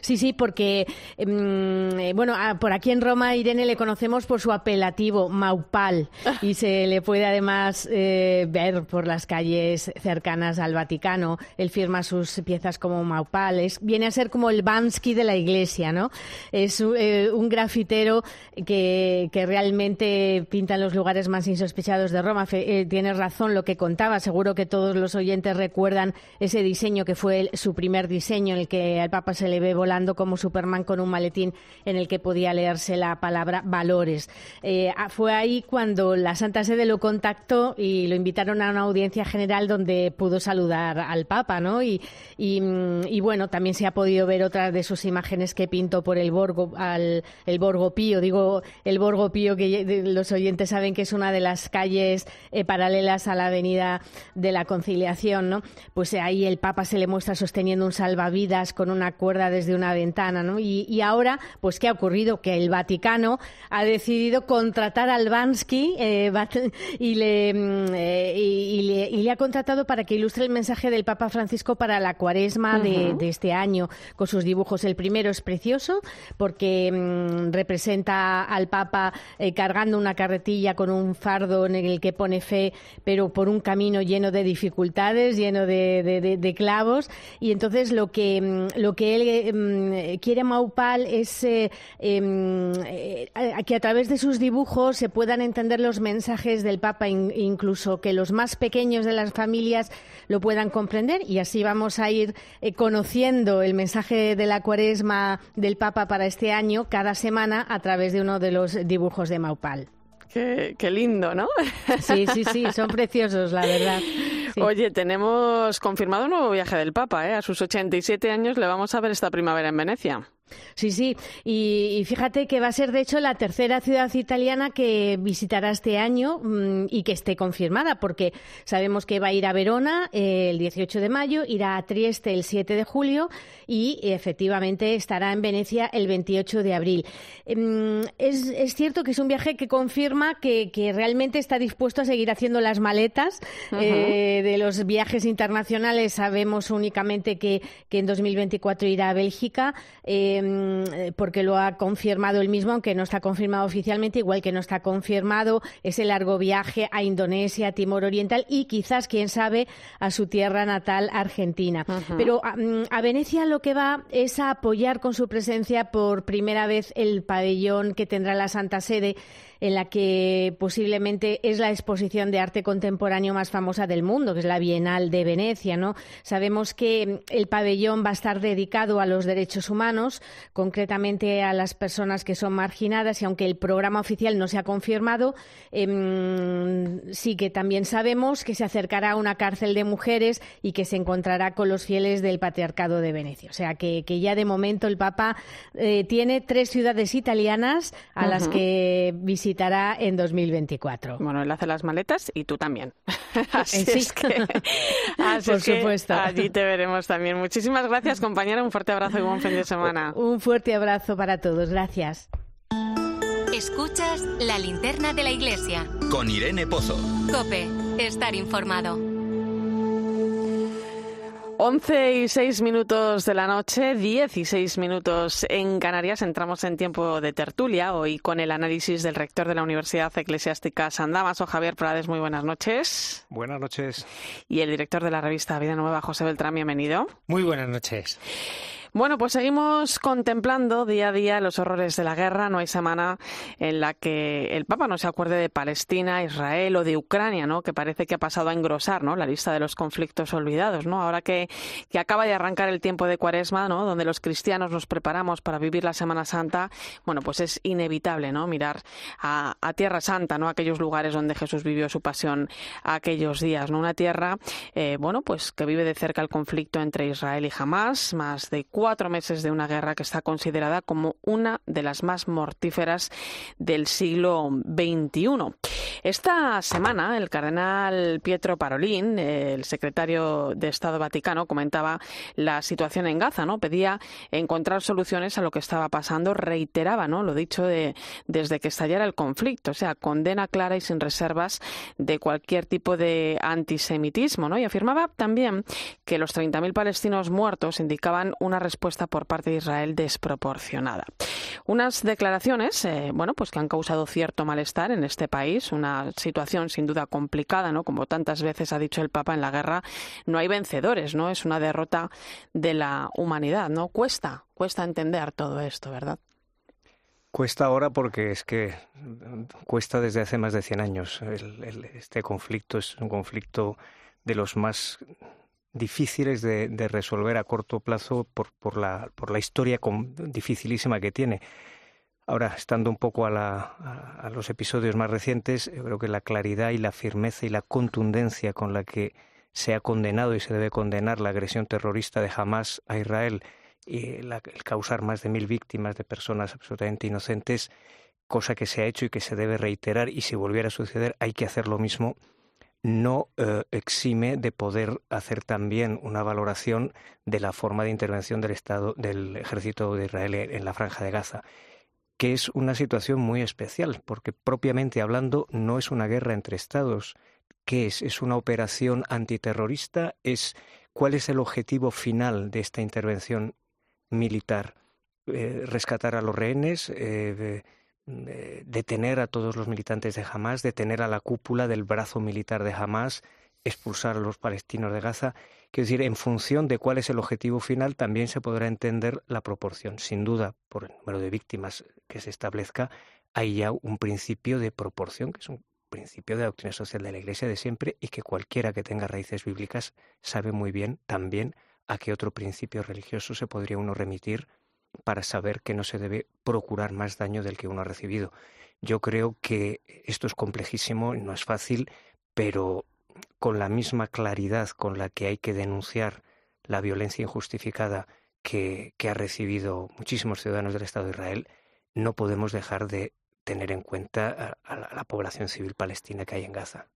Sí, sí, porque, eh, bueno, por aquí en Roma, Irene le conocemos por su apelativo, Maupal, y se le puede además eh, ver por las calles cercanas al Vaticano. Él firma sus piezas como Maupal. Es, viene a ser como el Bansky de la iglesia, ¿no? Es eh, un grafitero que, que, realmente pinta en los lugares más insospechados de Roma. Fe, tienes razón lo que contaba. Seguro que todos los oyentes recuerdan ese diseño que fue el, su primer diseño en el que al Papa se le volando como Superman con un maletín en el que podía leerse la palabra valores. Eh, fue ahí cuando la Santa Sede lo contactó y lo invitaron a una audiencia general donde pudo saludar al Papa, ¿no? Y, y, y bueno, también se ha podido ver otras de sus imágenes que pintó por el Borgo, al, el Borgo Pío. Digo, el Borgo Pío, que los oyentes saben que es una de las calles eh, paralelas a la Avenida de la Conciliación, ¿no? Pues ahí el Papa se le muestra sosteniendo un salvavidas con una cuerda de desde una ventana, ¿no? Y, ahora, pues, ¿qué ha ocurrido? Que el Vaticano ha decidido contratar al Bansky eh, y, le, mm, eh, y, le, y, le, ha contratado para que ilustre el mensaje del Papa Francisco para la cuaresma de, este año con sus dibujos. El primero es precioso porque mm, representa al Papa eh, cargando una carretilla con un fardo en el que pone fe, pero por un camino lleno de dificultades, lleno de, clavos. Y entonces lo que, mm, lo que él quiere Maupal es em, que a través de sus dibujos se puedan entender los mensajes del Papa, incluso que los más pequeños de las familias lo puedan comprender y así vamos a ir eh, conociendo el mensaje de la cuaresma del Papa para este año cada semana a través de uno de los dibujos de Maupal. Qué, lindo, ¿no? Sí, sí, sí, son preciosos, la verdad. Oye, tenemos confirmado un nuevo viaje del Papa, ¿eh? A sus 87 años le vamos a ver esta primavera en Venecia. Sí, sí, y, fíjate que va a ser de hecho la tercera ciudad italiana que visitará este año mm, y que esté confirmada, porque sabemos que va a ir a Verona eh, el 18 de mayo, irá a Trieste el 7 de julio y efectivamente estará en Venecia el 28 de abril. Em, es, cierto que es un viaje que confirma que, realmente está dispuesto a seguir haciendo las maletas eh, de los viajes internacionales. Sabemos únicamente que, que en 2024 irá a Bélgica. Eh, eh, porque lo ha confirmado él mismo, aunque no está confirmado oficialmente, igual que no está confirmado ese largo viaje a Indonesia, Timor Oriental y quizás, quién sabe, a su tierra natal, Argentina. Pero mm, a, Venecia lo que va es a apoyar con su presencia por primera vez el pabellón que tendrá la Santa Sede en la que posiblemente es la exposición de arte contemporáneo más famosa del mundo, que es la Bienal de Venecia, ¿no? Sabemos que el pabellón va a estar dedicado a los derechos humanos, concretamente a las personas que son marginadas, y aunque el programa oficial no se ha confirmado, em, sí que también sabemos que se acercará a una cárcel de mujeres y que se encontrará con los fieles del Patriarcado de Venecia. O sea que, ya de momento el Papa eh, tiene tres ciudades italianas a las que visita visitará en 2024. Bueno, él hace las maletas y tú también. así sí. es que, Por supuesto. allí te veremos también. Muchísimas gracias, compañera. Un fuerte abrazo y buen fin de semana. Un fuerte abrazo para todos. Gracias. Escuchas la linterna de la iglesia. Con Irene Pozo. Cope, estar informado. 11 y 6 minutos de la noche, 16 minutos en Canarias. Entramos en tiempo de tertulia hoy con el análisis del rector de la Universidad Eclesiástica San Damaso, Javier Prades. Muy buenas noches. Buenas noches. Y el director de la revista Vida Nueva, José Beltrán, bienvenido. Muy buenas noches. Bueno, pues seguimos contemplando día a día los horrores de la guerra. No hay semana en la que el Papa no se acuerde de Palestina, Israel o de Ucrania, ¿no? Que parece que ha pasado a engrosar, ¿no? La lista de los conflictos olvidados, ¿no? Ahora que, que acaba de arrancar el tiempo de Cuaresma, ¿no? Donde los cristianos nos preparamos para vivir la Semana Santa, bueno, pues es inevitable, ¿no? Mirar a, Tierra Santa, ¿no? Aquellos lugares donde Jesús vivió su pasión aquellos días, ¿no? Una tierra, eh, bueno, pues que vive de cerca el conflicto entre Israel y Hamas, más de cuatro meses de una guerra que está considerada como una de las más mortíferas del siglo XXI. Esta semana, el cardenal Pietro Parolin, el secretario de Estado Vaticano, comentaba la situación en Gaza, ¿no? Pedía encontrar soluciones a lo que estaba pasando, reiteraba, ¿no? Lo dicho de, desde que estallara el conflicto, o sea, condena clara y sin reservas de cualquier tipo de antisemitismo, ¿no? Y afirmaba también que los 30.000 palestinos muertos indicaban una respuesta por parte de Israel desproporcionada. Unas declaraciones, eh, bueno, pues que han causado cierto malestar en este país, una situación sin duda complicada, ¿no? Como tantas veces ha dicho el Papa en la guerra, no hay vencedores, ¿no? Es una derrota de la humanidad, ¿no? Cuesta, cuesta entender todo esto, ¿verdad? Cuesta ahora porque es que cuesta desde hace más de 100 años. este conflicto es un conflicto de los más difíciles de, resolver a corto plazo por, por, la, por la historia dificilísima que tiene. Ahora, estando un poco a, la, a, los episodios más recientes, creo que la claridad y la firmeza y la contundencia con la que se ha condenado y se debe condenar la agresión terrorista de Hamas a Israel y el causar más de mil víctimas de personas absolutamente inocentes, cosa que se ha hecho y que se debe reiterar y si volviera a suceder hay que hacer lo mismo no eh, exime de poder hacer también una valoración de la forma de intervención del Estado, del ejército de Israel en la franja de Gaza, que es una situación muy especial, porque propiamente hablando no es una guerra entre estados. ¿Qué es? ¿Es una operación antiterrorista? ¿Es cuál es el objetivo final de esta intervención militar? Eh, rescatar a los rehenes, eh, detener a todos los militantes de Hamas, detener a la cúpula del brazo militar de Hamas, expulsar a los palestinos de Gaza. Quiero decir, en función de cuál es el objetivo final, también se podrá entender la proporción. Sin duda, por el número de víctimas que se establezca, hay ya un principio de proporción, que es un principio de doctrina social de la Iglesia de siempre y que cualquiera que tenga raíces bíblicas sabe muy bien también a qué otro principio religioso se podría uno remitir para saber que no se debe procurar más daño del que uno ha recibido. Yo creo que esto es complejísimo, no es fácil, pero con la misma claridad con la que hay que denunciar la violencia injustificada que, que ha recibido muchísimos ciudadanos del Estado de Israel, no podemos dejar de tener en cuenta a, la población civil palestina que hay en Gaza.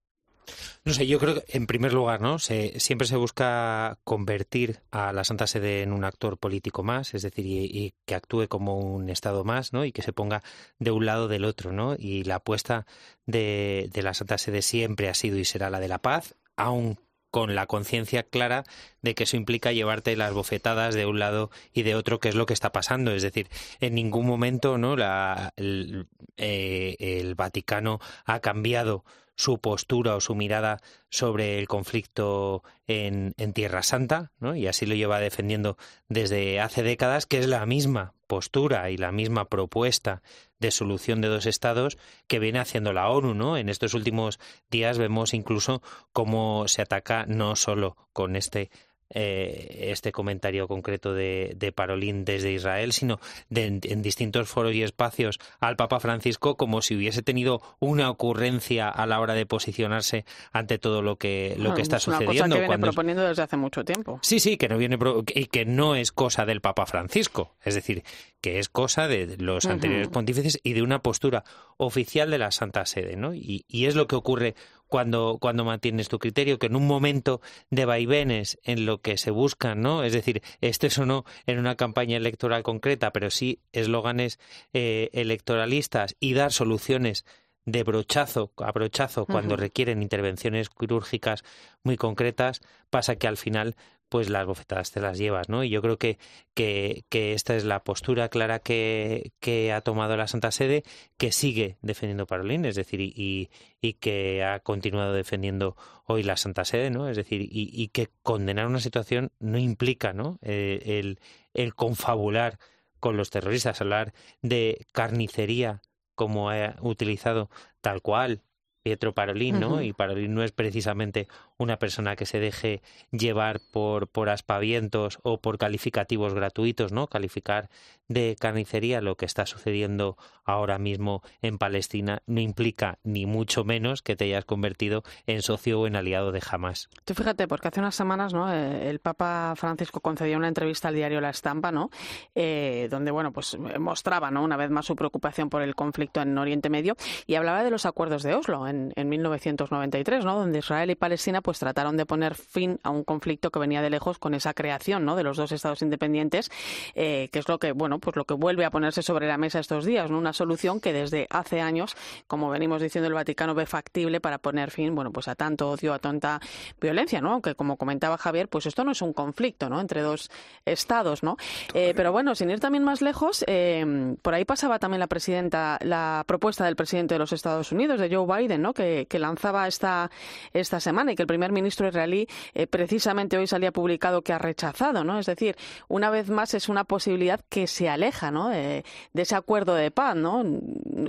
No sé, yo creo que en primer lugar, ¿no? Se, siempre se busca convertir a la Santa Sede en un actor político más, es decir, y, que actúe como un Estado más, ¿no? Y que se ponga de un lado del otro, ¿no? Y la apuesta de, la Santa Sede siempre ha sido y será la de la paz, aun con la conciencia clara de que eso implica llevarte las bofetadas de un lado y de otro, que es lo que está pasando. Es decir, en ningún momento no la, el, eh, el Vaticano ha cambiado su postura o su mirada sobre el conflicto en, en, Tierra Santa, ¿no? y así lo lleva defendiendo desde hace décadas, que es la misma postura y la misma propuesta de solución de dos estados que viene haciendo la ONU, ¿no? En estos últimos días vemos incluso cómo se ataca no solo con este eh, este comentario concreto de, de, Parolín desde Israel, sino en distintos foros y espacios al Papa Francisco como si hubiese tenido una ocurrencia a la hora de posicionarse ante todo lo que, lo que está es sucediendo. Una cosa que viene proponiendo desde hace mucho tiempo. Sí, sí, que no viene y que no es cosa del Papa Francisco, es decir, que es cosa de los anteriores pontífices y de una postura oficial de la Santa Sede, ¿no? Y, y es lo que ocurre cuando, cuando mantienes tu criterio, que en un momento de vaivenes en lo que se busca, ¿no? Es decir, este o no en una campaña electoral concreta, pero sí eslóganes eh, electoralistas y dar soluciones de brochazo a brochazo cuando requieren intervenciones quirúrgicas muy concretas, pasa que al final pues las bofetadas te las llevas, ¿no? Y yo creo que, que, esta es la postura clara que, que, ha tomado la Santa Sede, que sigue defendiendo Parolín, es decir, y, y, que ha continuado defendiendo hoy la Santa Sede, ¿no? Es decir, y, y que condenar una situación no implica, ¿no? Eh, el, el confabular con los terroristas, hablar de carnicería como ha utilizado tal cual Pietro Parolín, ¿no? Y Parolín no es precisamente una persona que se deje llevar por, por aspavientos o por calificativos gratuitos, ¿no? Calificar de carnicería lo que está sucediendo ahora mismo en Palestina no implica ni mucho menos que te hayas convertido en socio o en aliado de Hamas. Tú fíjate, porque hace unas semanas, ¿no? Eh, el Papa Francisco concedió una entrevista al diario La Estampa, ¿no? Eh, donde, bueno, pues mostraba, ¿no? Una vez más su preocupación por el conflicto en Oriente Medio y hablaba de los acuerdos de Oslo en, en 1993, ¿no? Donde Israel y Palestina pues trataron de poner fin a un conflicto que venía de lejos con esa creación, ¿no? De los dos estados independientes, eh, que es lo que, bueno, pues lo que vuelve a ponerse sobre la mesa estos días, ¿no? Una solución que desde hace años, como venimos diciendo, el Vaticano ve factible para poner fin, bueno, pues a tanto odio, a tanta violencia, ¿no? Aunque como comentaba Javier, pues esto no es un conflicto, ¿no? Entre dos estados, ¿no? Eh, pero bueno, sin ir también más lejos, eh, por ahí pasaba también la presidenta, la propuesta del presidente de los Estados Unidos, de Joe Biden, que lanzaba esta, esta semana y que el primer ministro israelí eh, precisamente hoy salía publicado que ha rechazado, ¿no? Es decir, una vez más es una posibilidad que se aleja, ¿no? De, ese acuerdo de paz, ¿no?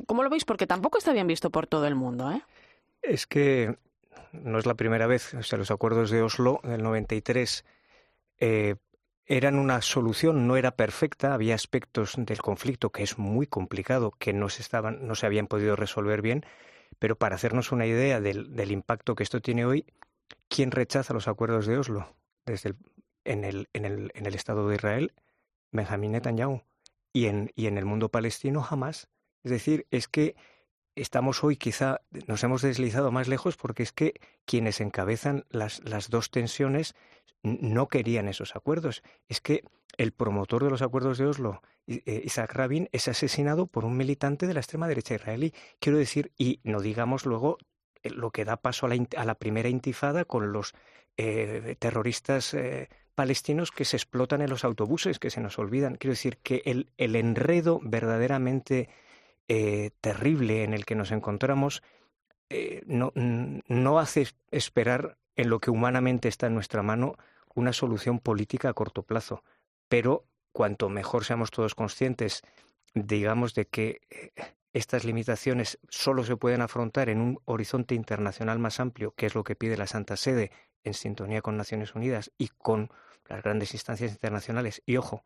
¿Cómo lo veis? Porque tampoco está bien visto por todo el mundo, ¿eh? Es que no es la primera vez, o sea, los acuerdos de Oslo del 93 eh, eran una solución, no era perfecta, había aspectos del conflicto que es muy complicado, que no se, estaban, no se habían podido resolver bien, pero para hacernos una idea del, del impacto que esto tiene hoy, ¿quién rechaza los acuerdos de Oslo? Desde el, en, el, en, el, en el Estado de Israel, Benjamín Netanyahu. Y en, y en el mundo palestino jamás. Es decir, es que estamos hoy quizá nos hemos deslizado más lejos porque es que quienes encabezan las, las dos tensiones no querían esos acuerdos. Es que el promotor de los acuerdos de Oslo, eh, Isaac Rabin, es asesinado por un militante de la extrema derecha israelí. Quiero decir, y no digamos luego eh, lo que da paso a la, a la primera intifada con los eh, terroristas palestinos que se explotan en los autobuses, que se nos olvidan. Quiero decir que el, el enredo verdaderamente terrible en el que nos encontramos no, no hace esperar en lo que humanamente está en nuestra mano una solución política a corto plazo. Pero cuanto mejor seamos todos conscientes, digamos, de que eh, estas limitaciones solo se pueden afrontar en un horizonte internacional más amplio, que es lo que pide la Santa Sede, en sintonía con Naciones Unidas y con las grandes instancias internacionales. Y ojo,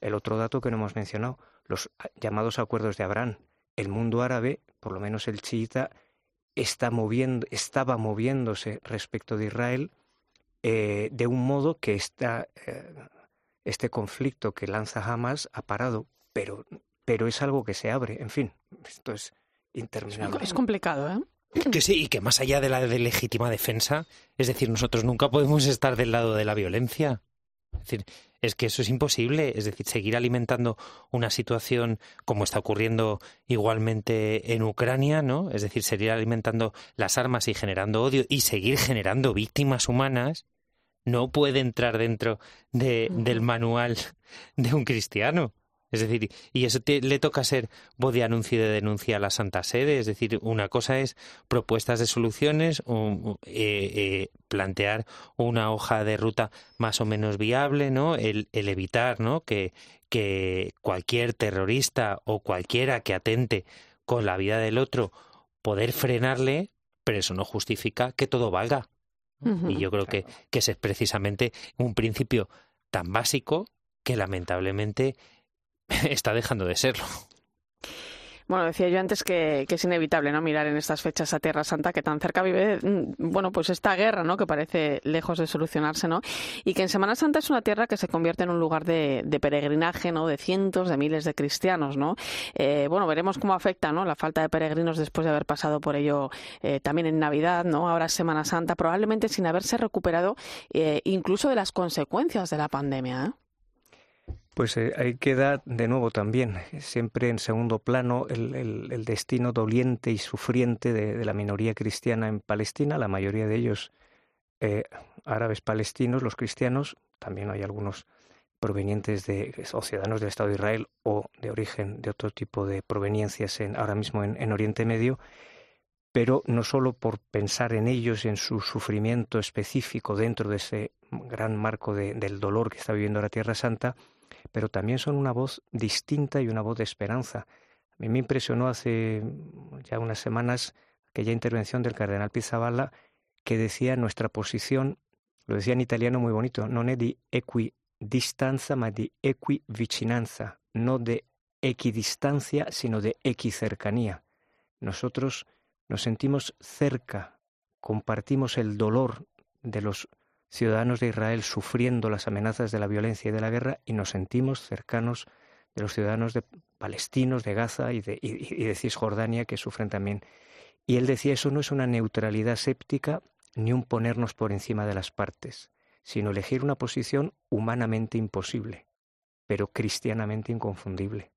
el otro dato que no hemos mencionado, los llamados acuerdos de Abraham. El mundo árabe, por lo menos el chiita, está moviendo, estaba moviéndose respecto de Israel eh, de un modo que esta, eh, este conflicto que lanza Hamas ha parado, pero, pero es algo que se abre. En fin, esto es interminable. Es complicado, ¿eh? Que sí, y que más allá de la de legítima defensa, es decir, nosotros nunca podemos estar del lado de la violencia. Es decir, es que eso es imposible. Es decir, seguir alimentando una situación como está ocurriendo igualmente en Ucrania, ¿no? Es decir, seguir alimentando las armas y generando odio y seguir generando víctimas humanas, no puede entrar dentro de, del manual de un cristiano. Es decir, y eso le toca ser voz de anuncio y de denuncia a la Santa Sede. Es decir, una cosa es propuestas de soluciones, eh, eh, plantear una hoja de ruta más o menos viable, ¿no? El, el evitar, ¿no? Que, que cualquier terrorista o cualquiera que atente con la vida del otro, poder frenarle, pero eso no justifica que todo valga. Y yo creo que, que ese es precisamente un principio tan básico que lamentablemente está dejando de serlo. Bueno, decía yo antes que, es inevitable no mirar en estas fechas a Tierra Santa que tan cerca vive, mm, bueno, pues esta guerra, ¿no? Que parece lejos de solucionarse, ¿no? Y que en Semana Santa es una tierra que se convierte en un lugar de, peregrinaje, ¿no? De cientos de miles de cristianos, ¿no? Eh, bueno, veremos cómo afecta, ¿no? La falta de peregrinos después de haber pasado por ello eh, también en Navidad, ¿no? Ahora Semana Santa, probablemente sin haberse recuperado eh, incluso de las consecuencias de la pandemia, ¿eh? Pues eh, ahí queda de nuevo también, siempre en segundo plano, el, destino doliente y sufriente de, la minoría cristiana en Palestina, la mayoría de ellos eh, árabes palestinos, los cristianos, también hay algunos provenientes de o ciudadanos del Estado de Israel o de origen de otro tipo de proveniencias en, ahora mismo en, Oriente Medio, pero no solo por pensar en ellos y en su sufrimiento específico dentro de ese gran marco del dolor que está viviendo la Tierra Santa, pero también son una voz distinta y una voz de esperanza. A mí me impresionó hace ya unas semanas aquella intervención del cardenal Pizzaballa que decía nuestra posición, lo decía en italiano muy bonito, non è di equidistanza ma di equivicinanza, no de equidistancia sino de equicercanía. Nosotros nos sentimos cerca, compartimos el dolor de los ciudadanos de Israel sufriendo las amenazas de la violencia y de la guerra y nos sentimos cercanos de los ciudadanos de palestinos de Gaza y de, y de Cisjordania que sufren también. Y él decía, eso no es una neutralidad séptica ni un ponernos por encima de las partes, sino elegir una posición humanamente imposible, pero cristianamente inconfundible.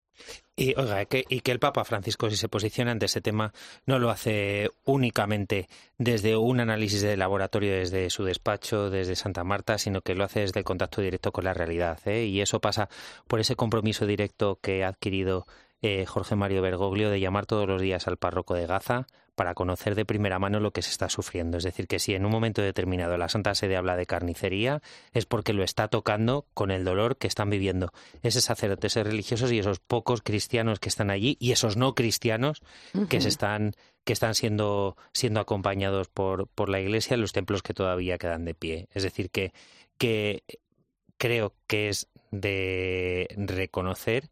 Y oiga, que, y que el Papa Francisco, si se posiciona ante ese tema, no lo hace únicamente desde un análisis de laboratorio, desde su despacho, desde Santa Marta, sino que lo hace desde el contacto directo con la realidad. ¿eh? Y eso pasa por ese compromiso directo que ha adquirido eh, Jorge Mario Bergoglio de llamar todos los días al párroco de Gaza para conocer de primera mano lo que se está sufriendo. Es decir, que si en un momento determinado la Santa Sede habla de carnicería, es porque lo está tocando con el dolor que están viviendo esos sacerdotes religiosos y esos pocos cristianos que están allí y esos no cristianos que se están que están siendo siendo acompañados por, por la Iglesia en los templos que todavía quedan de pie. Es decir, que, que creo que es de reconocer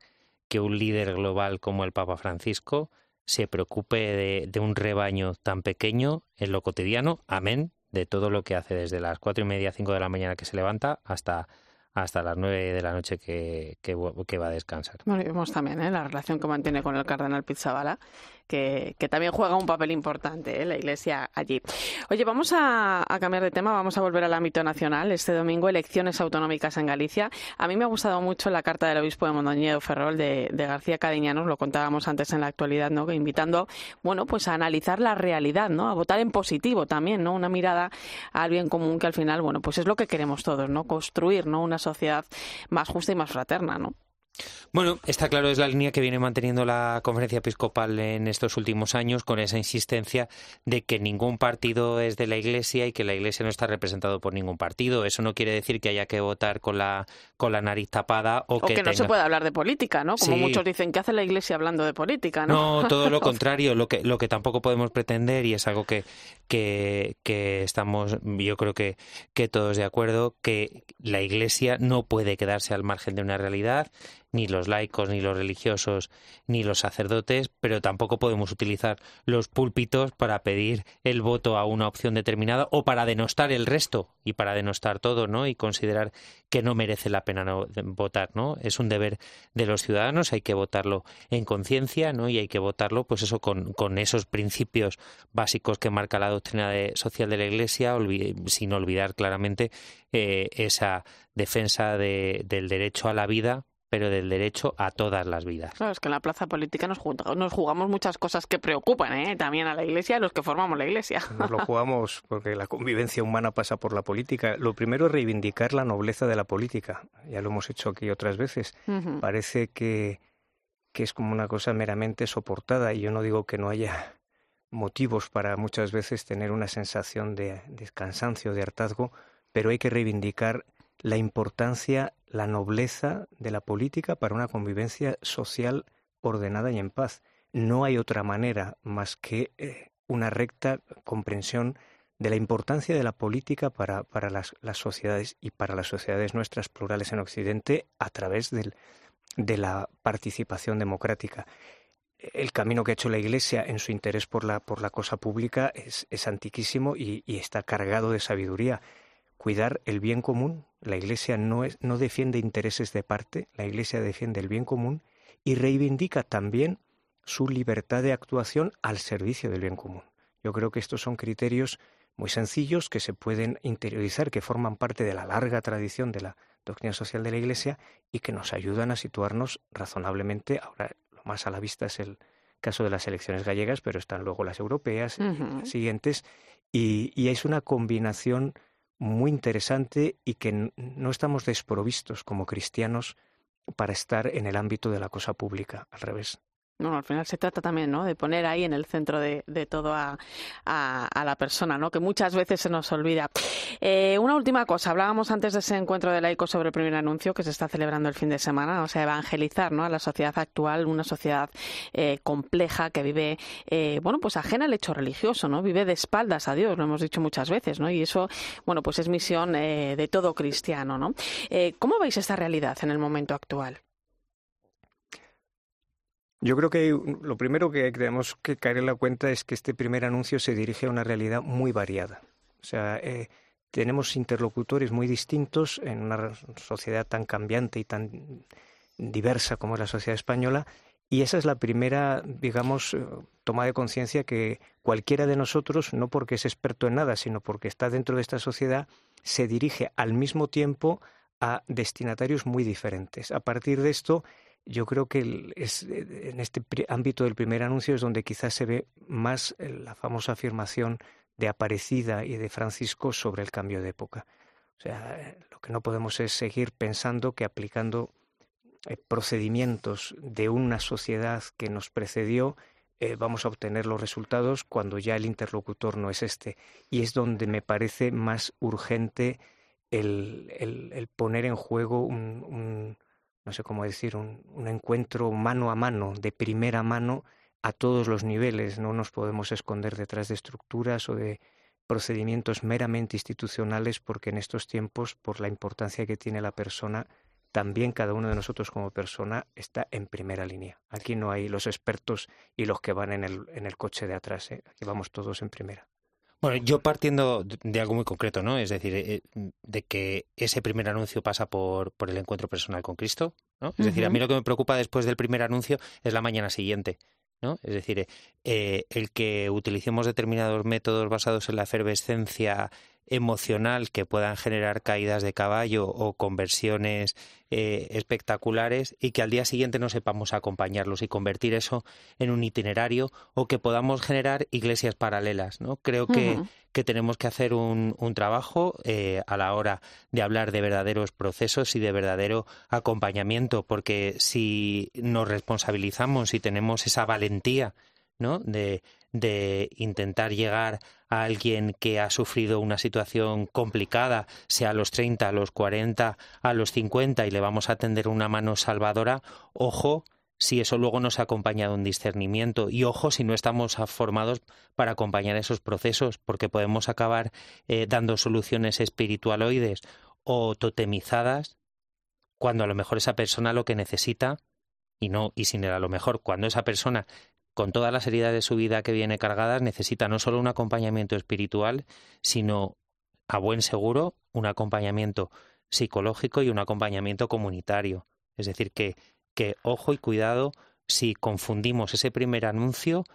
que un líder global como el Papa Francisco se preocupe de, un rebaño tan pequeño en lo cotidiano, amén, de todo lo que hace desde las cuatro y media, cinco de la mañana que se levanta hasta hasta las nueve de la noche que, que, va a descansar. Bueno, y vemos también ¿eh? la relación que mantiene con el cardenal Pizzabala, que, también juega un papel importante ¿eh? la Iglesia allí. Oye, vamos a, cambiar de tema, vamos a volver al ámbito nacional. Este domingo, elecciones autonómicas en Galicia. A mí me ha gustado mucho la carta del obispo de Mondoñedo Ferrol de, García Cadiñanos, lo contábamos antes en la actualidad, ¿no? invitando bueno, pues a analizar la realidad, ¿no? a votar en positivo también, ¿no? una mirada al bien común que al final bueno, pues es lo que queremos todos, ¿no? construir ¿no? una sociedad más justa y más fraterna. ¿no? Bueno, está claro, es la línea que viene manteniendo la conferencia episcopal en estos últimos años, con esa insistencia de que ningún partido es de la Iglesia y que la Iglesia no está representado por ningún partido. Eso no quiere decir que haya que votar con la, con la nariz tapada o, que, no se pueda hablar de política, ¿no? Como muchos dicen, ¿qué hace la Iglesia hablando de política? No, no todo lo contrario. Lo que, lo que tampoco podemos pretender, y es algo que, que, que estamos, yo creo que, que todos de acuerdo, que la Iglesia no puede quedarse al margen de una realidad ni los laicos, ni los religiosos, ni los sacerdotes, pero tampoco podemos utilizar los púlpitos para pedir el voto a una opción determinada o para denostar el resto y para denostar todo, ¿no? Y considerar que no merece la pena no votar, ¿no? Es un deber de los ciudadanos, hay que votarlo en conciencia, ¿no? Y hay que votarlo, pues eso, con, con esos principios básicos que marca la doctrina social de la Iglesia, sin olvidar claramente eh, esa defensa de, del derecho a la vida pero del derecho a todas las vidas. Claro, es que en la plaza política nos, jugamos muchas cosas que preocupan ¿eh? también a la Iglesia y a los que formamos la Iglesia. Nos lo jugamos porque la convivencia humana pasa por la política. Lo primero es reivindicar la nobleza de la política. Ya lo hemos hecho aquí otras veces. Parece que, que es como una cosa meramente soportada y yo no digo que no haya motivos para muchas veces tener una sensación de, de cansancio, de hartazgo, pero hay que reivindicar la importancia, la nobleza de la política para una convivencia social ordenada y en paz. No hay otra manera más que eh, una recta comprensión de la importancia de la política para, para las, las, sociedades y para las sociedades nuestras plurales en Occidente a través del, de la participación democrática. El camino que ha hecho la Iglesia en su interés por la, por la cosa pública es, es antiquísimo y, y está cargado de sabiduría cuidar el bien común. La Iglesia no, es, no defiende intereses de parte, la Iglesia defiende el bien común y reivindica también su libertad de actuación al servicio del bien común. Yo creo que estos son criterios muy sencillos que se pueden interiorizar, que forman parte de la larga tradición de la doctrina social de la Iglesia y que nos ayudan a situarnos razonablemente. Ahora, lo más a la vista es el caso de las elecciones gallegas, pero están luego las europeas, las siguientes, y, y es una combinación muy interesante y que no estamos desprovistos como cristianos para estar en el ámbito de la cosa pública, al revés. No, al final se trata también, ¿no? De poner ahí en el centro de, todo a, la persona, ¿no? Que muchas veces se nos olvida. Eh, una última cosa. Hablábamos antes de ese encuentro de laicos sobre el primer anuncio que se está celebrando el fin de semana. O sea, evangelizar, ¿no? A la sociedad actual, una sociedad eh, compleja que vive, eh, bueno, pues ajena al hecho religioso, ¿no? Vive de espaldas a Dios, lo hemos dicho muchas veces, ¿no? Y eso, bueno, pues es misión de todo cristiano, ¿no? ¿Cómo veis esta realidad en el momento actual? Yo creo que lo primero que tenemos que caer en la cuenta es que este primer anuncio se dirige a una realidad muy variada. O sea, eh, tenemos interlocutores muy distintos en una sociedad tan cambiante y tan diversa como la sociedad española, y esa es la primera, digamos, eh, toma de conciencia que cualquiera de nosotros, no porque es experto en nada, sino porque está dentro de esta sociedad, se dirige al mismo tiempo a destinatarios muy diferentes. A partir de esto, yo creo que es, eh, en este ámbito del primer anuncio es donde quizás se ve más eh, la famosa afirmación de Aparecida y de Francisco sobre el cambio de época. O sea, eh, lo que no podemos es seguir pensando que aplicando procedimientos de una sociedad que nos precedió vamos a obtener los resultados cuando ya el interlocutor no es este. Y es donde me parece más urgente el, el, poner en juego un no sé cómo decir, un, un, encuentro mano a mano, de primera mano, a todos los niveles. No nos podemos esconder detrás de estructuras o de procedimientos meramente institucionales porque en estos tiempos, por la importancia que tiene la persona, también cada uno de nosotros como persona está en primera línea. Aquí no hay los expertos y los que van en el, en el coche de atrás, ¿eh? aquí vamos todos en primera. Bueno, yo partiendo de algo muy concreto, ¿no? Es decir, eh, de que ese primer anuncio pasa por, por el encuentro personal con Cristo, ¿no? Es decir, a mí lo que me preocupa después del primer anuncio es la mañana siguiente. ¿no? Es decir, eh, el que utilicemos determinados métodos basados en la efervescencia emocional que puedan generar caídas de caballo o conversiones eh, espectaculares y que al día siguiente no sepamos acompañarlos y convertir eso en un itinerario o que podamos generar iglesias paralelas. ¿no? Creo que, que tenemos que hacer un, un trabajo eh, a la hora de hablar de verdaderos procesos y de verdadero acompañamiento, porque si nos responsabilizamos y tenemos esa valentía ¿no? de, de intentar llegar a alguien que ha sufrido una situación complicada, sea a los 30, a los 40, a los 50 y le vamos a tender una mano salvadora, ojo si eso luego nos ha acompañado un discernimiento y ojo si no estamos formados para acompañar esos procesos porque podemos acabar eh, dando soluciones espiritualoides o totemizadas cuando a lo mejor esa persona lo que necesita y no y sin el a lo mejor cuando esa persona con todas las heridas de su vida que viene cargadas, necesita no solo un acompañamiento espiritual, sino, a buen seguro, un acompañamiento psicológico y un acompañamiento comunitario. Es decir, que, que ojo y cuidado si confundimos ese primer anuncio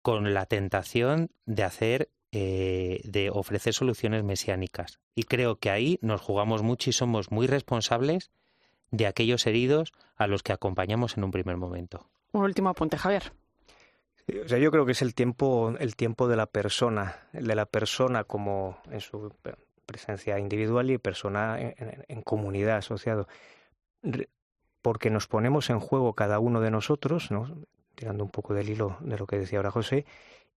con la tentación de hacer eh, de ofrecer soluciones mesiánicas. Y creo que ahí nos jugamos mucho y somos muy responsables de aquellos heridos a los que acompañamos en un primer momento. Un último apunte, Javier. O sea, yo creo que es el tiempo, el tiempo de la persona, el de la persona como en su presencia individual y persona en, comunidad asociado. Porque nos ponemos en juego cada uno de nosotros, ¿no? tirando un poco del hilo de lo que decía ahora José,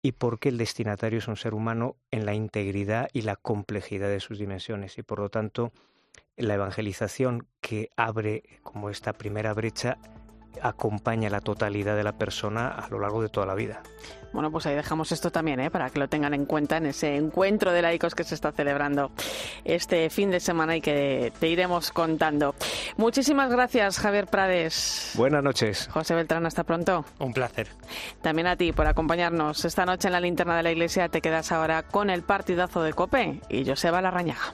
y porque el destinatario es un ser humano en la integridad y la complejidad de sus dimensiones. Y por lo tanto, la evangelización que abre como esta primera brecha acompaña la totalidad de la persona a lo largo de toda la vida. Bueno, pues ahí dejamos esto también, ¿eh? para que lo tengan en cuenta en ese encuentro de laicos que se está celebrando este fin de semana y que te iremos contando. Muchísimas gracias, Javier Prades. Buenas noches. José Beltrán, hasta pronto. Un placer. También a ti por acompañarnos esta noche en la linterna de la iglesia. Te quedas ahora con el partidazo de Cope y Joseba Larrañaga.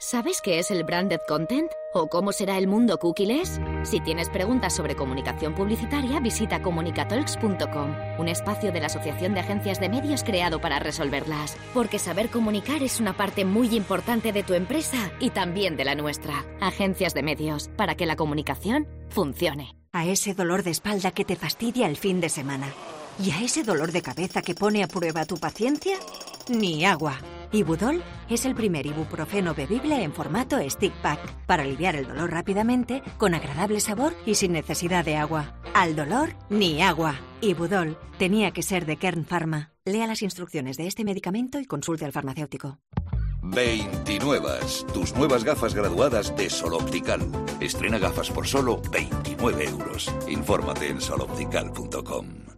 ¿Sabes qué es el branded content? ¿O cómo será el mundo cookieless? Si tienes preguntas sobre comunicación publicitaria, visita comunicatalks.com, un espacio de la Asociación de Agencias de Medios creado para resolverlas. Porque saber comunicar es una parte muy importante de tu empresa y también de la nuestra. Agencias de Medios, para que la comunicación funcione. A ese dolor de espalda que te fastidia el fin de semana. ¿Y a ese dolor de cabeza que pone a prueba tu paciencia? Ni agua. Ibudol es el primer ibuprofeno bebible en formato stick pack para aliviar el dolor rápidamente, con agradable sabor y sin necesidad de agua. Al dolor, ni agua. Ibudol tenía que ser de Kern Pharma. Lea las instrucciones de este medicamento y consulte al farmacéutico. 29. Tus nuevas gafas graduadas de Sol Optical. Estrena gafas por solo 29 euros. Infórmate en soloptical.com.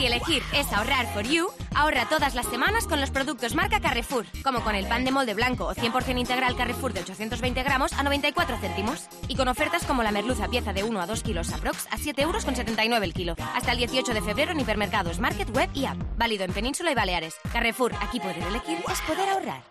Si elegir es ahorrar for you, ahorra todas las semanas con los productos marca Carrefour, como con el pan de molde blanco o 100% integral Carrefour de 820 gramos a 94 céntimos. Y con ofertas como la merluza pieza de 1 a 2 kilos aprox a 7 euros con 79 el kilo. Hasta el 18 de febrero en hipermercados, market, web y app. Válido en Península y Baleares. Carrefour, aquí poder elegir es poder ahorrar.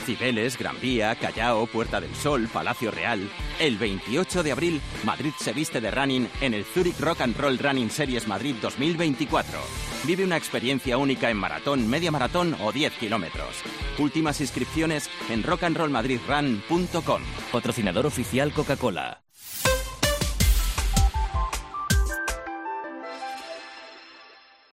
Cibeles, Gran Vía, Callao, Puerta del Sol, Palacio Real. El 28 de abril, Madrid se viste de running en el Zurich Rock and Roll Running Series Madrid 2024. Vive una experiencia única en maratón, media maratón o 10 kilómetros. Últimas inscripciones en rockandrollmadridrun.com. Patrocinador oficial Coca-Cola.